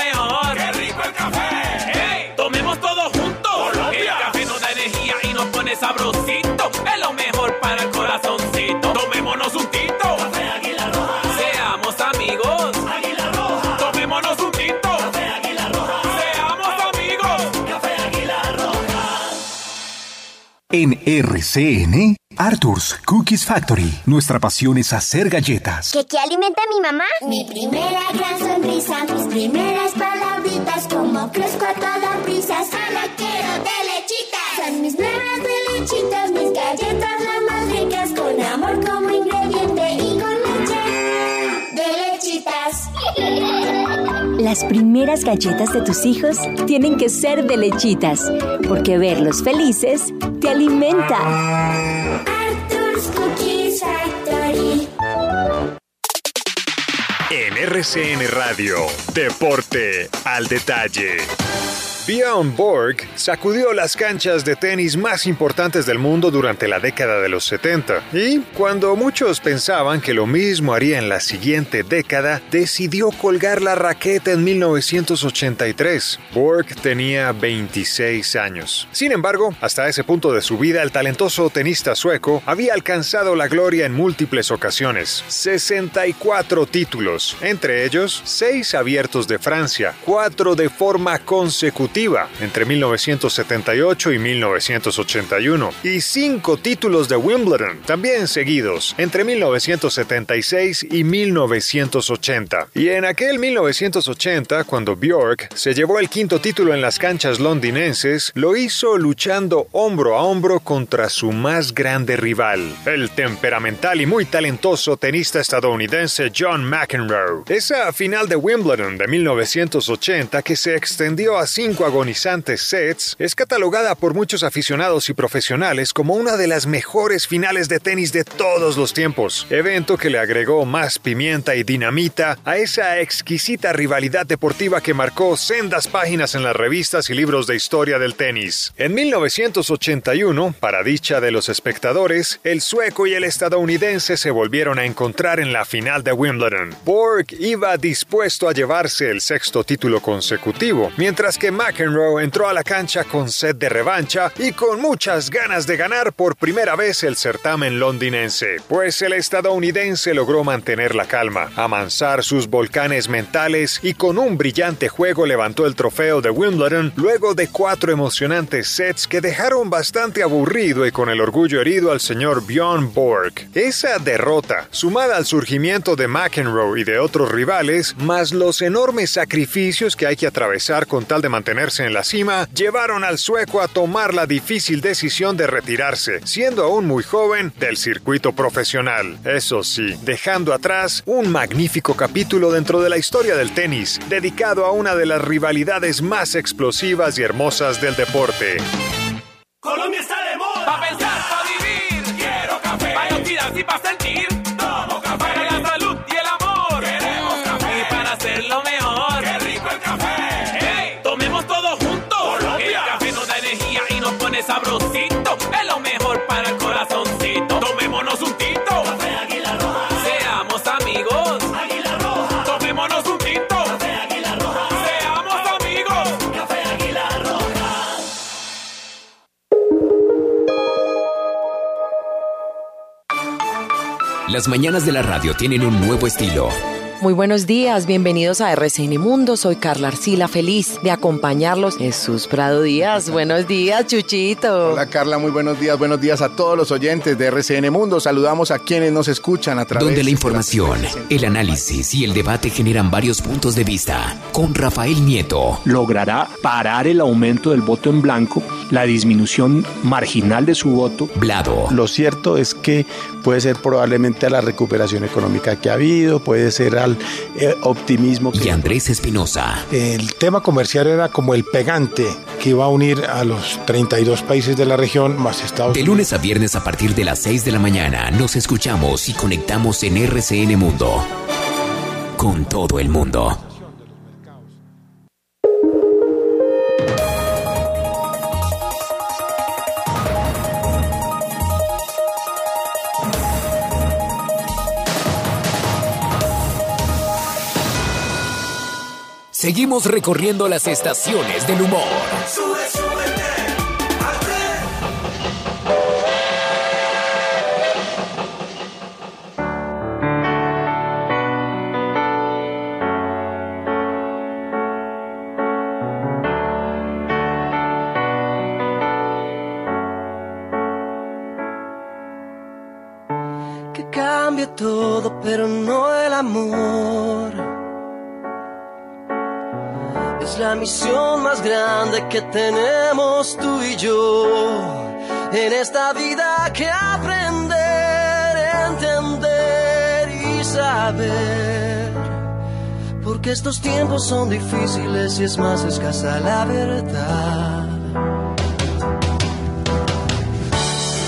En RCN, Arthur's Cookies Factory. Nuestra pasión es hacer galletas. ¿Qué, qué alimenta a mi mamá? Mi primera gran sonrisa, mis primeras palabritas, como crezco a toda prisa, solo quiero de lechitas. Son mis nuevas de lechitas, mis galletas las más ricas, con amor como ingrediente y con leche de lechitas. Las primeras galletas de tus hijos tienen que ser de lechitas, porque verlos felices te alimenta. Arthur's Cookies Factory. En RCN Radio, Deporte al Detalle. Bjorn Borg sacudió las canchas de tenis más importantes del mundo durante la década de los 70 y cuando muchos pensaban que lo mismo haría en la siguiente década, decidió colgar la raqueta en 1983. Borg tenía 26 años. Sin embargo, hasta ese punto de su vida, el talentoso tenista sueco había alcanzado la gloria en múltiples ocasiones. 64 títulos, entre ellos 6 abiertos de Francia, 4 de forma consecutiva entre 1978 y 1981 y 5 títulos de Wimbledon, también seguidos entre 1976 y 1980. Y en aquel 1980, cuando Bjork se llevó el quinto título en las canchas londinenses, lo hizo luchando hombro a hombro contra su más grande rival, el temperamental y muy talentoso tenista estadounidense John McEnroe. Esa final de Wimbledon de 1980 que se extendió a cinco agonizantes sets es catalogada por muchos aficionados y profesionales como una de las mejores finales de tenis de todos los tiempos, evento que le agregó más pimienta y dinamita a esa exquisita rivalidad deportiva que marcó sendas páginas en las revistas y libros de historia del tenis. En 1981, para dicha de los espectadores, el sueco y el estadounidense se volvieron a encontrar en la final de Wimbledon. Borg iba dispuesto a llevarse el sexto título consecutivo, mientras que Mac McEnroe entró a la cancha con sed de revancha y con muchas ganas de ganar por primera vez el certamen londinense, pues el estadounidense logró mantener la calma, amansar sus volcanes mentales y con un brillante juego levantó el trofeo de Wimbledon luego de cuatro emocionantes sets que dejaron bastante aburrido y con el orgullo herido al señor Bjorn Borg. Esa derrota, sumada al surgimiento de McEnroe y de otros rivales, más los enormes sacrificios que hay que atravesar con tal de mantenerse en la cima, llevaron al sueco a tomar la difícil decisión de retirarse, siendo aún muy joven, del circuito profesional. Eso sí, dejando atrás un magnífico capítulo dentro de la historia del tenis, dedicado a una de las rivalidades más explosivas y hermosas del deporte. Colombia está de moda. Pa' pensar, pa' vivir. Quiero café. Pa' noticias y pa' sentir. Las mañanas de la radio tienen un nuevo estilo. Muy buenos días, bienvenidos a RCN Mundo. Soy Carla Arcila, feliz de acompañarlos. Jesús Prado Díaz, buenos días, Chuchito. Hola Carla, muy buenos días. Buenos días a todos los oyentes de RCN Mundo. Saludamos a quienes nos escuchan a través Donde la de información, el análisis y el debate generan varios puntos de vista. Con Rafael Nieto, logrará parar el aumento del voto en blanco, la disminución marginal de su voto. Blado. Lo cierto es que puede ser probablemente a la recuperación económica que ha habido, puede ser eh, optimismo y Andrés Espinosa. El tema comercial era como el pegante que iba a unir a los 32 países de la región más Estados De lunes a viernes a partir de las 6 de la mañana nos escuchamos y conectamos en RCN Mundo. Con todo el mundo. Seguimos recorriendo las estaciones del humor. Que tenemos tú y yo en esta vida que aprender, entender y saber. Porque estos tiempos son difíciles y es más escasa la verdad.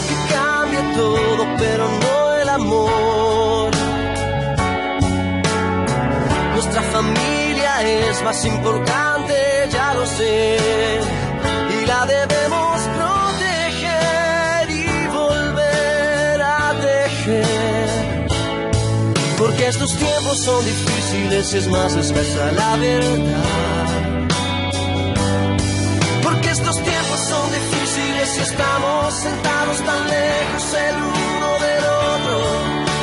Que cambie todo, pero no el amor. Nuestra familia es más importante, y la debemos proteger y volver a tejer. Porque estos tiempos son difíciles es más escasa la verdad. Porque estos tiempos son difíciles y estamos sentados tan lejos el uno del otro.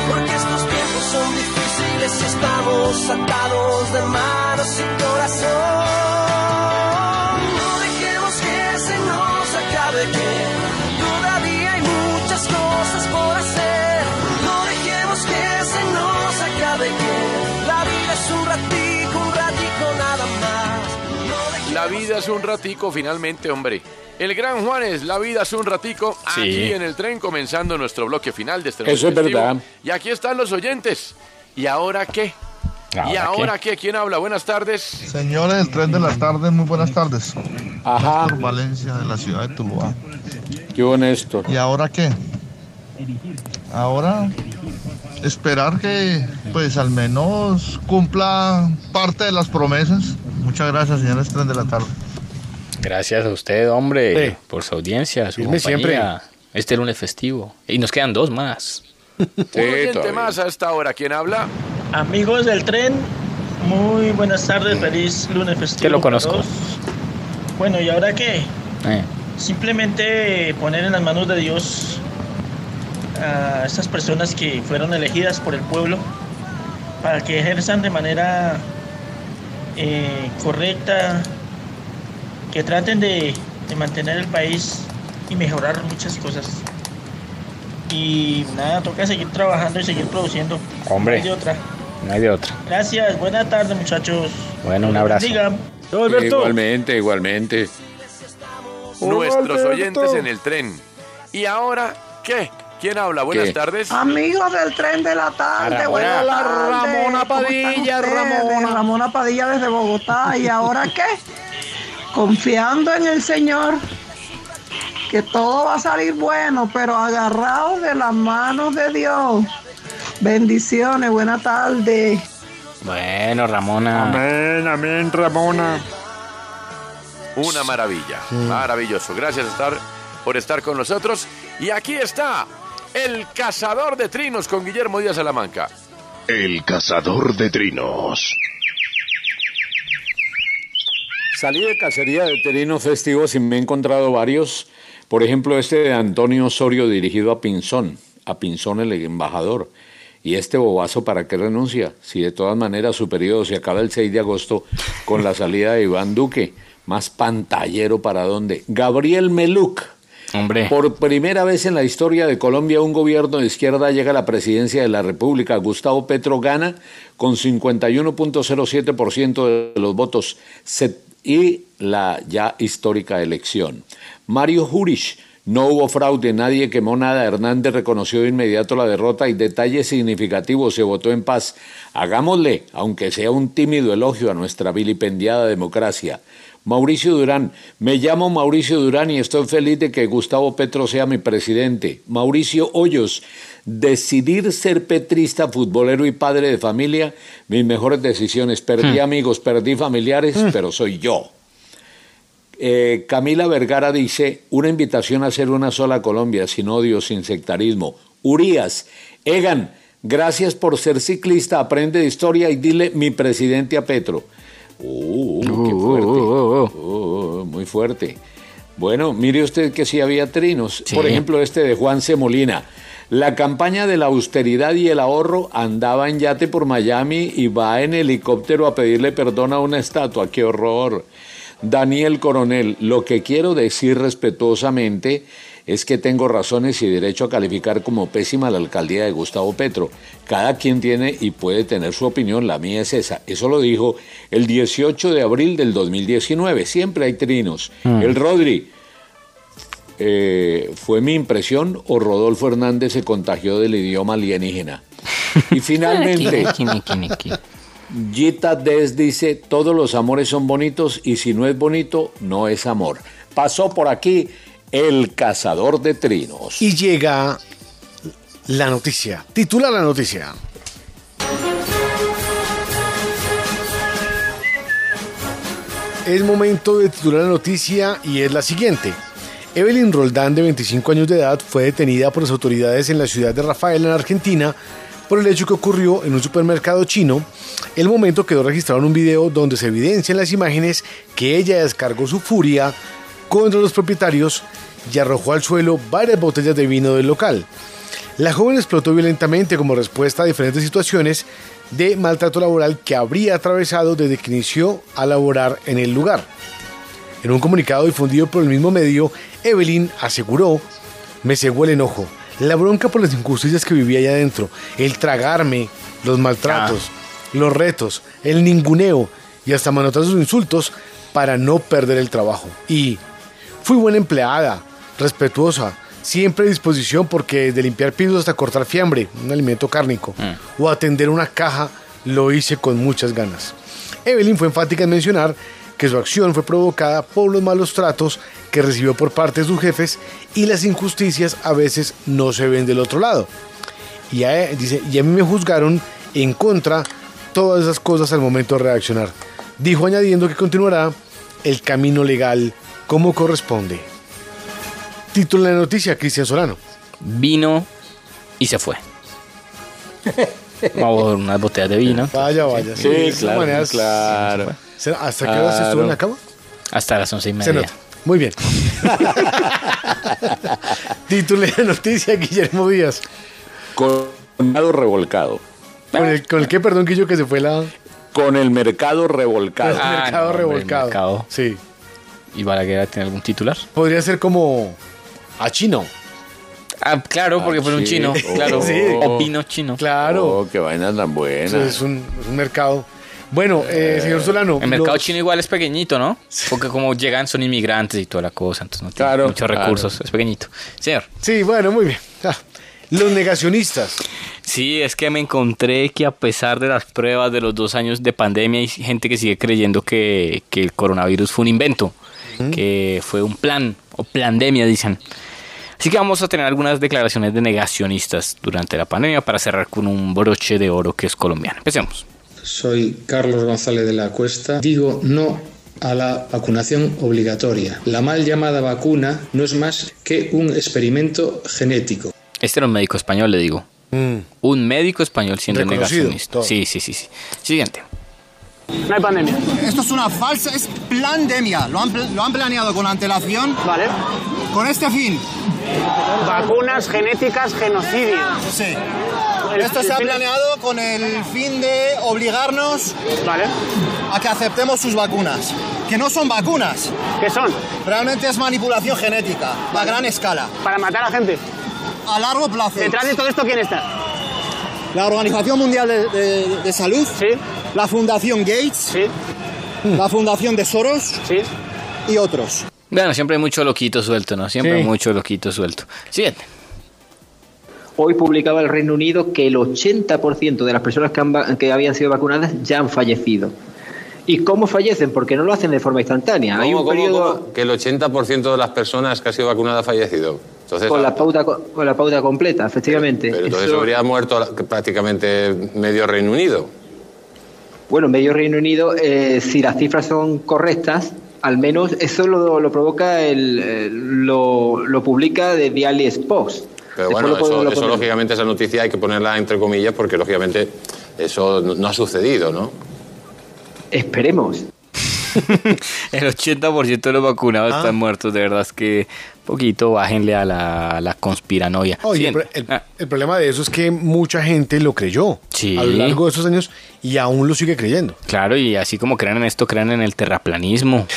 Porque estos tiempos son difíciles y estamos atados de manos y corazón. Vida es un ratico finalmente, hombre. El gran Juanes, la vida es un ratico Sí. aquí en el tren comenzando nuestro bloque final de este Eso es festivo. verdad. Y aquí están los oyentes. ¿Y ahora qué? ¿Y ¿Ahora qué? ¿Quién habla? Buenas tardes. Señores del tren de la tarde, muy buenas tardes. Ajá. Por Valencia, de la ciudad de Tuluá. Qué honesto. ¿Y ahora qué? Ahora esperar que, pues, al menos cumpla parte de las promesas. Muchas gracias, señores tren de la tarde. Gracias a usted, hombre, Sí. por su audiencia, su compañía. Este lunes festivo. Y nos quedan dos más. Oyente más a esta hora. ¿Quién habla? Amigos del tren, muy buenas tardes, feliz lunes festivo. Te lo conozco. todos. Bueno, ¿y ahora qué? Eh. Simplemente poner en las manos de Dios a estas personas que fueron elegidas por el pueblo para que ejerzan de manera eh, correcta, que traten de, de mantener el país y mejorar muchas cosas. Y nada, toca seguir trabajando y seguir produciendo. Hombre. No hay de otra. No hay de otra. Gracias, buena tarde muchachos. Bueno, un abrazo. Diga. Igualmente, igualmente. Nuestros Alberto. oyentes en el tren. ¿Y ahora qué? ¿Quién habla? Buenas ¿Qué? tardes. Amigos del tren de la tarde, buenas Hola, tardes. Ramona ¿Cómo están Padilla? Ramona. Ramona Padilla desde Bogotá. ¿Y ahora qué? Confiando en el Señor, que todo va a salir bueno, pero agarrados de las manos de Dios. Bendiciones, buenas tardes. Bueno, Ramona. Amén, amén, Ramona. Una maravilla, maravilloso. Gracias estar, por estar con nosotros. Y aquí está el cazador de trinos con Guillermo Díaz Salamanca. El cazador de trinos. Salí de cacería de trinos festivos y me he encontrado varios. Por ejemplo, este de Antonio Osorio dirigido a Pinzón, a Pinzón el embajador. Y este bobazo, ¿para qué renuncia? Si de todas maneras su periodo se acaba el 6 de agosto con la salida de Iván Duque. Más pantallero para dónde. Gabriel Meluc. Hombre. Por primera vez en la historia de Colombia, un gobierno de izquierda llega a la presidencia de la República. Gustavo Petro gana con 51.07% de los votos y la ya histórica elección. Mario Jurich. No hubo fraude, nadie quemó nada. Hernández reconoció de inmediato la derrota y detalles significativos. Se votó en paz. Hagámosle, aunque sea un tímido elogio a nuestra vilipendiada democracia. Mauricio Durán, me llamo Mauricio Durán y estoy feliz de que Gustavo Petro sea mi presidente. Mauricio Hoyos, decidir ser petrista, futbolero y padre de familia, mis mejores decisiones. Perdí Hmm. amigos, perdí familiares, pero soy yo. Eh, Camila Vergara dice, una invitación a hacer una sola Colombia, sin odio, sin sectarismo. Urias, Egan, gracias por ser ciclista, aprende de historia y dile mi presidente a Petro. Uh, qué fuerte. Uh, muy fuerte. Bueno, mire usted que sí había trinos. Sí. Por ejemplo, este de Juan C. Molina. La campaña de la austeridad y el ahorro andaba en yate por Miami y va en helicóptero a pedirle perdón a una estatua. ¡Qué horror! Daniel Coronel, lo que quiero decir respetuosamente es que tengo razones y derecho a calificar como pésima la alcaldía de Gustavo Petro. Cada quien tiene y puede tener su opinión, la mía es esa. Eso lo dijo el 18 de abril del 2019. Siempre hay trinos. Mm. El Rodri, eh, ¿fue mi impresión o Rodolfo Hernández se contagió del idioma alienígena? Y finalmente, Gita Des dice, todos los amores son bonitos y si no es bonito, no es amor. Pasó por aquí el cazador de trinos. Y llega la noticia. Titula la noticia. Es momento de titular la noticia y es la siguiente. Evelyn Roldán, de 25 años de edad, fue detenida por las autoridades en la ciudad de Rafael, en Argentina, por el hecho que ocurrió en un supermercado chino. El momento quedó registrado en un video donde se evidencian las imágenes que ella descargó su furia contra los propietarios y arrojó al suelo varias botellas de vino del local. La joven explotó violentamente como respuesta a diferentes situaciones de maltrato laboral que habría atravesado desde que inició a laborar en el lugar. En un comunicado difundido por el mismo medio, Evelyn aseguró, me cegó el enojo, la bronca por las injusticias que vivía allá adentro, el tragarme, los maltratos, los retos, el ninguneo y hasta manotazos insultos para no perder el trabajo. Y fui buena empleada, respetuosa, siempre a disposición porque desde limpiar pisos hasta cortar fiambre, un alimento cárnico, o atender una caja, lo hice con muchas ganas. Evelyn fue enfática en mencionar que su acción fue provocada por los malos tratos que recibió por parte de sus jefes y las injusticias a veces no se ven del otro lado. Y a, dice, y a mí me juzgaron en contra todas esas cosas al momento de reaccionar. Dijo añadiendo que continuará el camino legal como corresponde. Título de la noticia, Cristian Solano. Vino y se fue. Vamos a ver unas botellas de vino. Vaya, vaya. Sí, de esas claro, maneras- claro. ¿Hasta qué hora se estuvo en la cama? Hasta las once y Se media. nota. Muy bien. Título de la noticia, Guillermo Díaz. Con el mercado revolcado. ¿Con el, con el qué, perdón, que yo que se fue la... Con el mercado revolcado. El mercado hombre, el revolcado. mercado. Sí. ¿Y Balaguer tiene algún titular? Podría ser como a chino. Ah, claro, porque fue un chino. Oh. Claro. Sí. O pino chino. Claro. Oh, qué vaina tan buena. Eso es un, es un mercado. Bueno, eh, señor Solano. El mercado los- chino igual es pequeñito, ¿no? Porque como llegan son inmigrantes y toda la cosa, entonces no tiene Claro, muchos claro. recursos. Es pequeñito. Señor. Sí, bueno, muy bien. Ah, Los negacionistas. Sí, es que me encontré que a pesar de las pruebas de los dos años de pandemia, hay gente que sigue creyendo que, que el coronavirus fue un invento, que fue un plan o pandemia, dicen. Así que vamos a tener algunas declaraciones de negacionistas durante la pandemia para cerrar con un broche de oro que es colombiano. Empecemos. Soy Carlos González de la Cuesta. Digo no a la vacunación obligatoria. La mal llamada vacuna no es más que un experimento genético. Este era un médico español, le digo. Un médico español siendo Reconocido, negacionista. todo. Sí, sí, sí, sí. Siguiente. No hay pandemia. Esto es una falsa, es plandemia. Lo han, lo han planeado con antelación. Vale. Con este fin. Vacunas genéticas genocidio. Sí. Esto se ha planeado con el fin de obligarnos a que aceptemos sus vacunas. Que no son vacunas. ¿Qué son? Realmente es manipulación genética, a gran escala. ¿Para matar a gente? A largo plazo. ¿Detrás de todo esto quién está? La Organización Mundial de, de- de Salud, la Fundación Gates, la Fundación de Soros y otros. Bueno, siempre hay mucho loquito suelto, ¿no? Siempre Sí. hay mucho loquito suelto. Siguiente. Hoy publicaba el Reino Unido que el 80% de las personas que, han habían sido vacunadas ya han fallecido. ¿Y cómo fallecen? Porque no lo hacen de forma instantánea. Hay ¿Cómo, un cómo, periodo cómo? Que el 80% de las personas que ha sido vacunada ha fallecido. Entonces, con la pauta co- con la pauta completa, efectivamente. pero entonces Eso- habría muerto prácticamente medio Reino Unido. Bueno, medio Reino Unido, eh, si las cifras son correctas, al menos eso lo, lo provoca el, lo, lo publica de Daily Post. Pero Después bueno, eso, lógicamente esa noticia hay que ponerla entre comillas porque lógicamente eso no, no ha sucedido, ¿no? Esperemos. El 80% de los vacunados Ah. están muertos. De verdad es que poquito bájenle a la, conspiranoia. Oye, Siguiente. el, problema de eso es que mucha gente lo creyó Sí. a lo largo de esos años y aún lo sigue creyendo. Claro, y así como creen en esto, creen en el terraplanismo.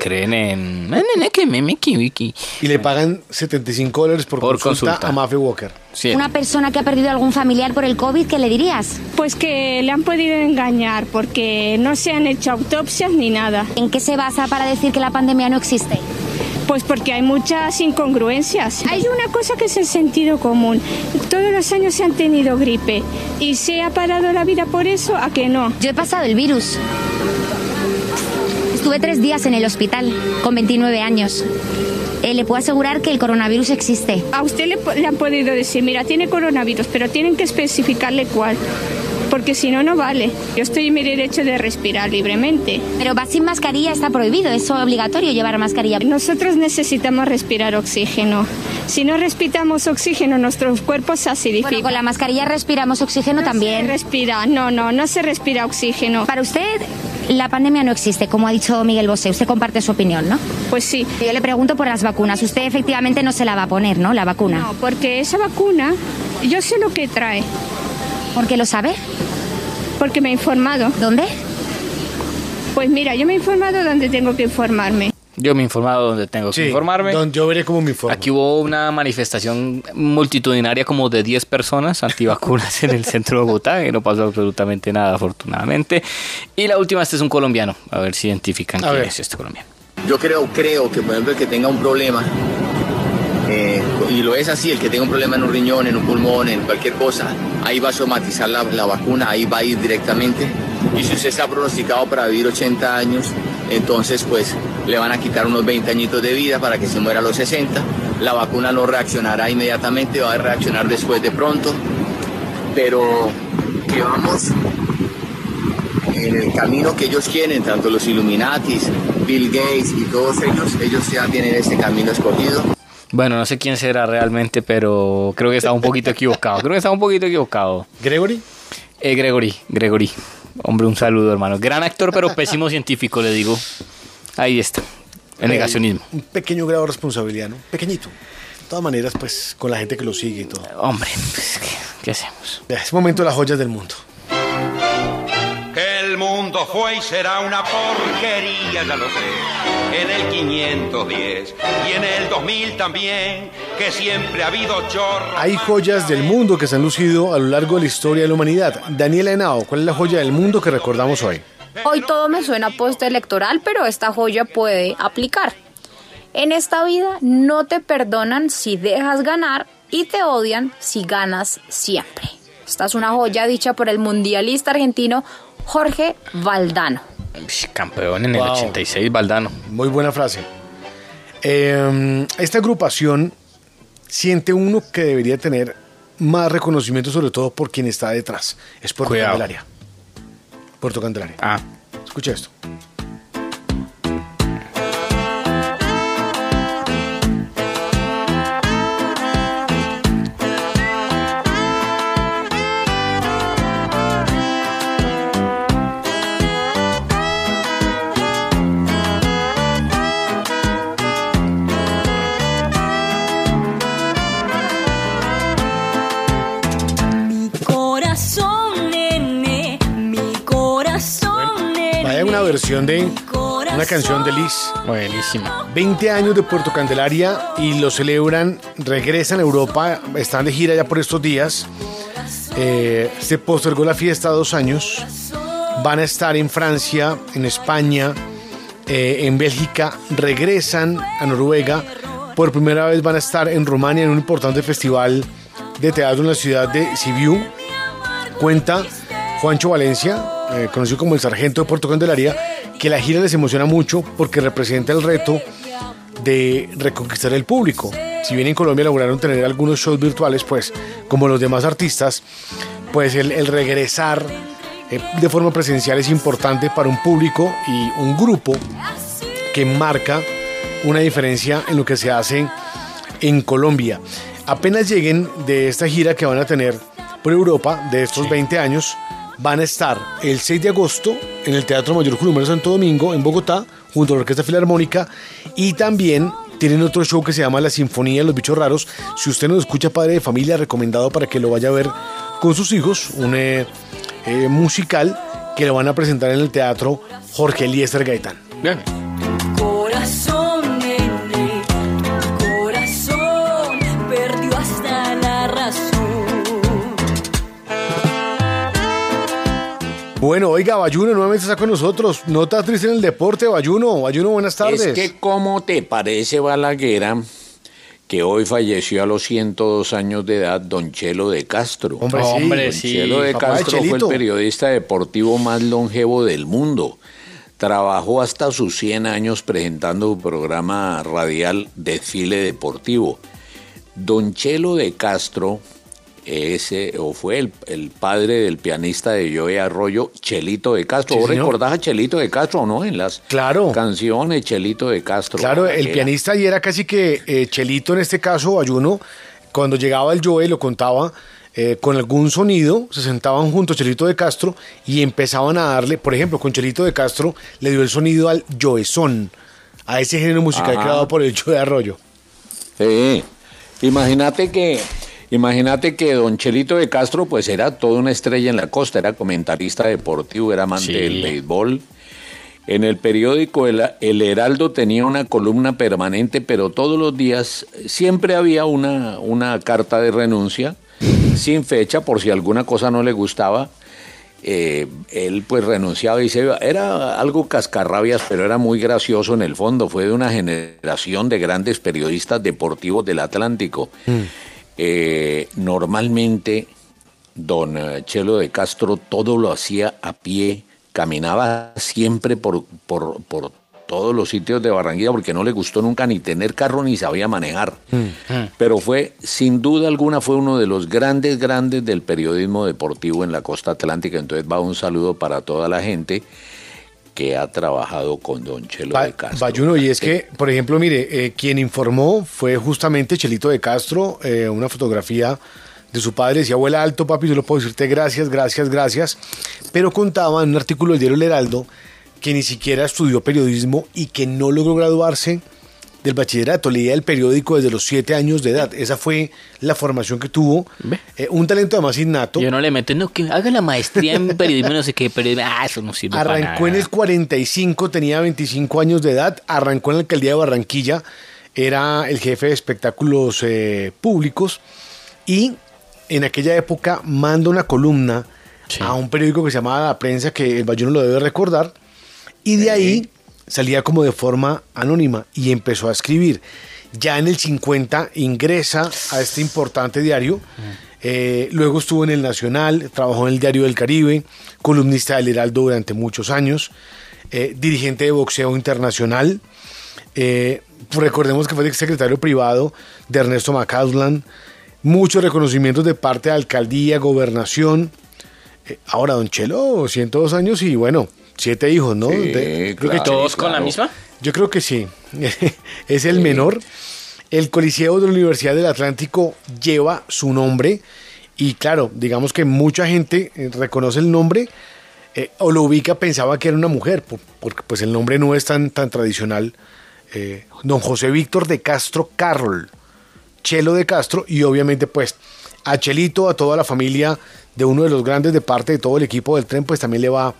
Creen en... en- en- que me- me- que- que- Y le pagan 75 dólares por, Por consulta, consulta. a Mafe Walker. Una persona que ha perdido algún familiar por el COVID, ¿qué le dirías? Pues que le han podido engañar porque no se han hecho autopsias ni nada. ¿En qué se basa para decir que la pandemia no existe? Pues porque hay muchas incongruencias. Hay una cosa que es el sentido común. Todos los años se han tenido gripe y se ha parado la vida por eso, ¿a que no? Yo he pasado el virus. Estuve tres días en el hospital con 29 años. Eh, le puedo asegurar que el coronavirus existe. A usted le, le han podido decir, mira, tiene coronavirus, pero tienen que especificarle cuál. Porque si no, no vale. Yo estoy en mi derecho de respirar libremente. Pero va sin mascarilla, está prohibido. Es obligatorio llevar mascarilla. Nosotros necesitamos respirar oxígeno. Si no respiramos oxígeno, nuestros cuerpos se acidifican. Bueno, con la mascarilla respiramos oxígeno No también. se respira, no, no, no se respira oxígeno. Para usted, la pandemia no existe, como ha dicho Miguel Bosé. Usted comparte su opinión, ¿no? Pues sí. Yo le pregunto por las vacunas. Usted efectivamente no se la va a poner, ¿no? La vacuna. No, porque esa vacuna, yo sé lo que trae. ¿Por qué lo sabe? Porque me he informado. ¿Dónde? Pues mira, yo me he informado donde tengo que informarme. Yo me he informado donde tengo que informarme. don- yo veré cómo me informo. Aquí hubo una manifestación multitudinaria como de 10 personas antivacunas en el centro de Bogotá, que no pasó absolutamente nada, afortunadamente. Y la última, este es un colombiano. A ver si identifican quién es este colombiano. Yo creo, creo que, por ejemplo, el que tenga un problema, eh, y lo es así, el que tenga un problema en un riñón, en un pulmón, en cualquier cosa, ahí va a somatizar la, vacuna, ahí va a ir directamente. Y si usted está pronosticado para vivir 80 años, entonces pues le van a quitar unos 20 añitos de vida para que se muera a los 60. La vacuna no reaccionará inmediatamente, va a reaccionar después de pronto. Pero que vamos en el camino que ellos quieren, tanto los Illuminatis, Bill Gates y todos ellos, ellos ya tienen ese camino escogido. Bueno, no sé quién será realmente, pero creo que estaba un poquito equivocado. Creo que estaba un poquito equivocado. ¿Gregory? Eh, Gregory, Gregory. Hombre, un saludo, hermano. Gran actor, pero pésimo científico, le digo. Ahí está. El negacionismo. Un pequeño grado de responsabilidad, ¿no? Pequeñito. De todas maneras, pues con la gente que lo sigue y todo. Hombre, pues, ¿qué, qué hacemos? Es momento de las joyas del mundo. Que el mundo fue y será una porquería, ya lo sé. En el 510 y en el 2000 también, que siempre ha habido chorro. Hay joyas del mundo que se han lucido a lo largo de la historia de la humanidad. Daniela Henao, ¿cuál es la joya del mundo que recordamos hoy? Hoy todo me suena postelectoral, pero esta joya puede aplicar. En esta vida no te perdonan si dejas ganar y te odian si ganas siempre. Esta es una joya dicha por el mundialista argentino Jorge Valdano. Campeón en el Wow. 86, Valdano. Muy buena frase. Eh, esta agrupación siente uno que debería tener más reconocimiento, sobre todo por quien está detrás. Es Puerto Cuidado. Candelaria. Puerto Candelaria. Ah. Escucha esto. Versión de una canción de Liz. Buenísima. 20 años de Puerto Candelaria y lo celebran, regresan a Europa, están de gira ya por estos días. Eh, se postergó la fiesta dos años. Van a estar en Francia, en España, eh, en Bélgica, regresan a Noruega. Por primera vez van a estar en Rumania en un importante festival de teatro en la ciudad de Sibiu. Cuenta Juancho Valencia, eh, conocido como el sargento de Puerto Candelaria, que la gira les emociona mucho porque representa el reto de reconquistar el público. Si bien en Colombia lograron tener algunos shows virtuales, pues como los demás artistas, pues el, el regresar eh, de forma presencial es importante para un público y un grupo que marca una diferencia en lo que se hace en Colombia. Apenas lleguen de esta gira que van a tener por Europa de estos 20 años, van a estar el 6 de agosto en el Teatro Mayor Julio Santo Domingo en Bogotá, junto a la Orquesta Filarmónica, y también tienen otro show que se llama La Sinfonía de los Bichos Raros. Si usted no lo escucha, padre de familia, recomendado para que lo vaya a ver con sus hijos, un eh, eh, musical que lo van a presentar en el Teatro Jorge Eliezer Gaitán. Bien. Bueno, oiga, Bayuno nuevamente está con nosotros. Nota triste en el deporte, Bayuno. Bayuno, buenas tardes. Es que, ¿cómo te parece, Balaguera, que hoy falleció a los 102 años de edad Don Chelo de Castro? Hombre, sí. Hombre, Don sí. Chelo de papá de Castro fue el periodista deportivo más longevo del mundo. Trabajó hasta sus 100 años presentando su programa radial Desfile Deportivo. Don Chelo de Castro ese, o fue el, el padre del pianista de Joey Arroyo, Chelito de Castro. Sí, ¿Vos señor. recordás a Chelito de Castro o no? En las Claro. canciones Chelito de Castro. Claro, el pianista y era casi que eh, Chelito en este caso, Bayuno, cuando llegaba el Joe lo contaba eh, con algún sonido, se sentaban junto a Chelito de Castro y empezaban a darle, por ejemplo, con Chelito de Castro le dio el sonido al Joezón, a ese género musical Ajá. creado por el Joe Arroyo. Sí. Imagínate que, imagínate que don Chelito de Castro, pues era toda una estrella en la costa, era comentarista deportivo, era amante Sí. del béisbol. En el periódico el, El Heraldo tenía una columna permanente, pero todos los días siempre había una, una carta de renuncia, sin fecha, por si alguna cosa no le gustaba. Eh, él pues renunciaba y se iba. Era algo cascarrabias, pero era muy gracioso en el fondo. Fue de una generación de grandes periodistas deportivos del Atlántico. Eh, normalmente, don Chelo de Castro todo lo hacía a pie, caminaba siempre por, por, por todos los sitios de Barranquilla porque no le gustó nunca ni tener carro ni sabía manejar. Pero fue, sin duda alguna, fue uno de los grandes, grandes del periodismo deportivo en la costa atlántica. Entonces va un saludo para toda la gente que ha trabajado con don Chelo Ba- de Castro. Bayuno, y es que, por ejemplo, mire, eh, quien informó fue justamente Chelito de Castro, eh, una fotografía de su padre, decía, abuela alto, papi, yo lo puedo decirte gracias, gracias, gracias, pero contaba en un artículo del diario El Heraldo que ni siquiera estudió periodismo y que no logró graduarse del bachillerato, leía el periódico desde los siete años de edad. Esa fue la formación que tuvo. Eh, un talento además innato. Yo no le meto, no, que haga la maestría en periodismo, no sé qué, periodismo. Ah, eso no sirve para Arrancó en nada. el 45, tenía 25 años de edad, arrancó en la alcaldía de Barranquilla, era el jefe de espectáculos eh, públicos y en aquella época manda una columna a un periódico que se llamaba La Prensa, que el Bayuno lo debe recordar, y de ahí salía como de forma anónima y empezó a escribir. Ya en el 50 ingresa a este importante diario. Eh, luego estuvo en el Nacional, trabajó en el Diario del Caribe, columnista del Heraldo durante muchos años, eh, dirigente de boxeo internacional. Eh, recordemos que fue secretario privado de Ernesto Macausland. Muchos reconocimientos de parte de alcaldía, gobernación. Ahora, don Chelo, 102 años y bueno, siete hijos, ¿no? Sí, De- claro, ¿Todos con la misma? yo creo que sí. es el menor. El Coliseo de la Universidad del Atlántico lleva su nombre y claro, digamos que mucha gente eh, reconoce el nombre eh, o lo ubica, pensaba que era una mujer, po- porque pues el nombre no es tan, tan tradicional. Eh, don José Víctor de Castro Carroll, Chelo de Castro y obviamente pues a Chelito, a toda la familia de uno de los grandes de parte de todo el equipo del tren, pues también le va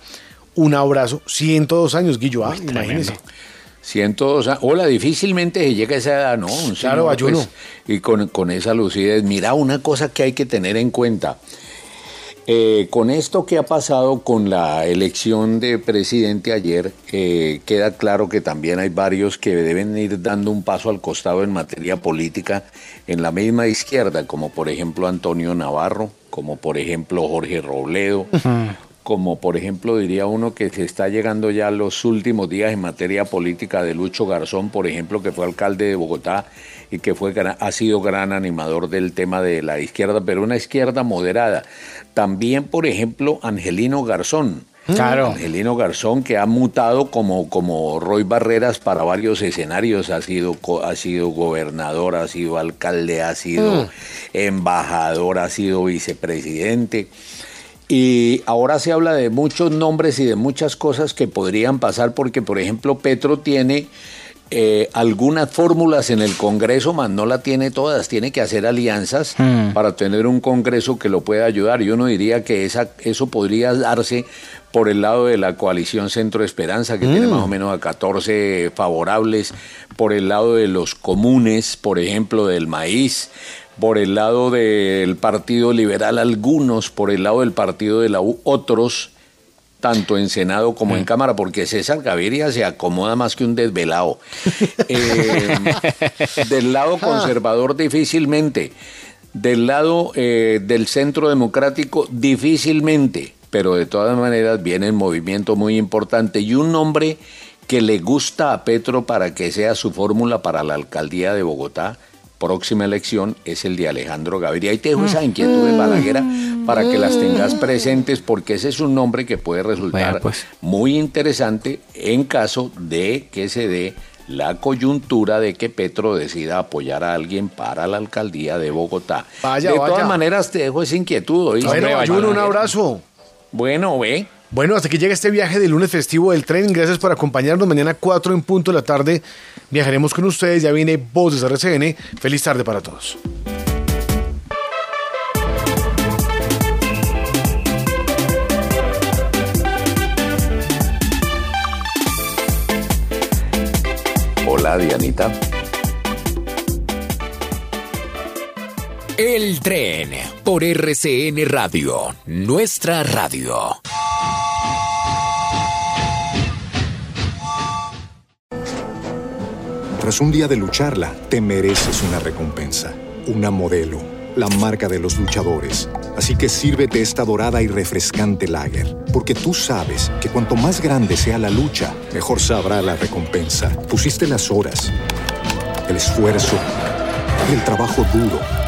un abrazo. 102 años, Guillo, ah, imagínese. 102 años. Hola, difícilmente se llega a esa edad, ¿no? Un Claro, señor, ayuno. pues, y con, con esa lucidez. Mira, una cosa que hay que tener en cuenta. Eh, con esto que ha pasado con la elección de presidente ayer, eh, queda claro que también hay varios que deben ir dando un paso al costado en materia política en la misma izquierda, como por ejemplo Antonio Navarro, como por ejemplo Jorge Robledo, como por ejemplo diría uno que se está llegando ya a los últimos días en materia política de Lucho Garzón, por ejemplo, que fue alcalde de Bogotá y que fue ha sido gran animador del tema de la izquierda, pero una izquierda moderada. También, por ejemplo, Angelino Garzón. Claro. Angelino Garzón, que ha mutado como, como Roy Barreras para varios escenarios, ha sido, ha sido gobernador, ha sido alcalde, ha sido Mm. embajador, ha sido vicepresidente. Y ahora se habla de muchos nombres y de muchas cosas que podrían pasar porque, por ejemplo, Petro tiene eh, algunas fórmulas en el Congreso, más no la tiene todas. Tiene que hacer alianzas para tener un Congreso que lo pueda ayudar. Yo no diría que esa, eso podría darse por el lado de la coalición Centro Esperanza, que tiene Mm. más o menos a 14 favorables, por el lado de los comunes, por ejemplo, del maíz, por el lado del Partido Liberal algunos, por el lado del Partido de la U otros, tanto en Senado como en Cámara, porque César Gaviria se acomoda más que un desvelado. Eh, del lado conservador difícilmente, del lado eh, del centro democrático difícilmente, pero de todas maneras viene en movimiento muy importante y un nombre que le gusta a Petro para que sea su fórmula para la alcaldía de Bogotá, próxima elección, es el de Alejandro Gaviria. Ahí te dejo esa inquietud de Balaguer para que las tengas presentes porque ese es un nombre que puede resultar muy interesante en caso de que se dé la coyuntura de que Petro decida apoyar a alguien para la alcaldía de Bogotá. Vaya, de vaya. todas maneras te dejo esa inquietud. ¿oíste? Bueno, Ayuno, un abrazo. Bueno, ve. Bueno, hasta que llega este viaje del lunes festivo del tren. Gracias por acompañarnos. Mañana 4 en punto de la tarde viajaremos con ustedes. Ya viene Voces RCN. Feliz tarde para todos. Hola, Dianita. El tren por RCN Radio, nuestra radio. Tras un día de lucharla, te mereces una recompensa, una modelo, la marca de los luchadores. Así que sírvete esta dorada y refrescante lager, porque tú sabes que cuanto más grande sea la lucha, mejor sabrá la recompensa. Pusiste las horas, el esfuerzo, el trabajo duro.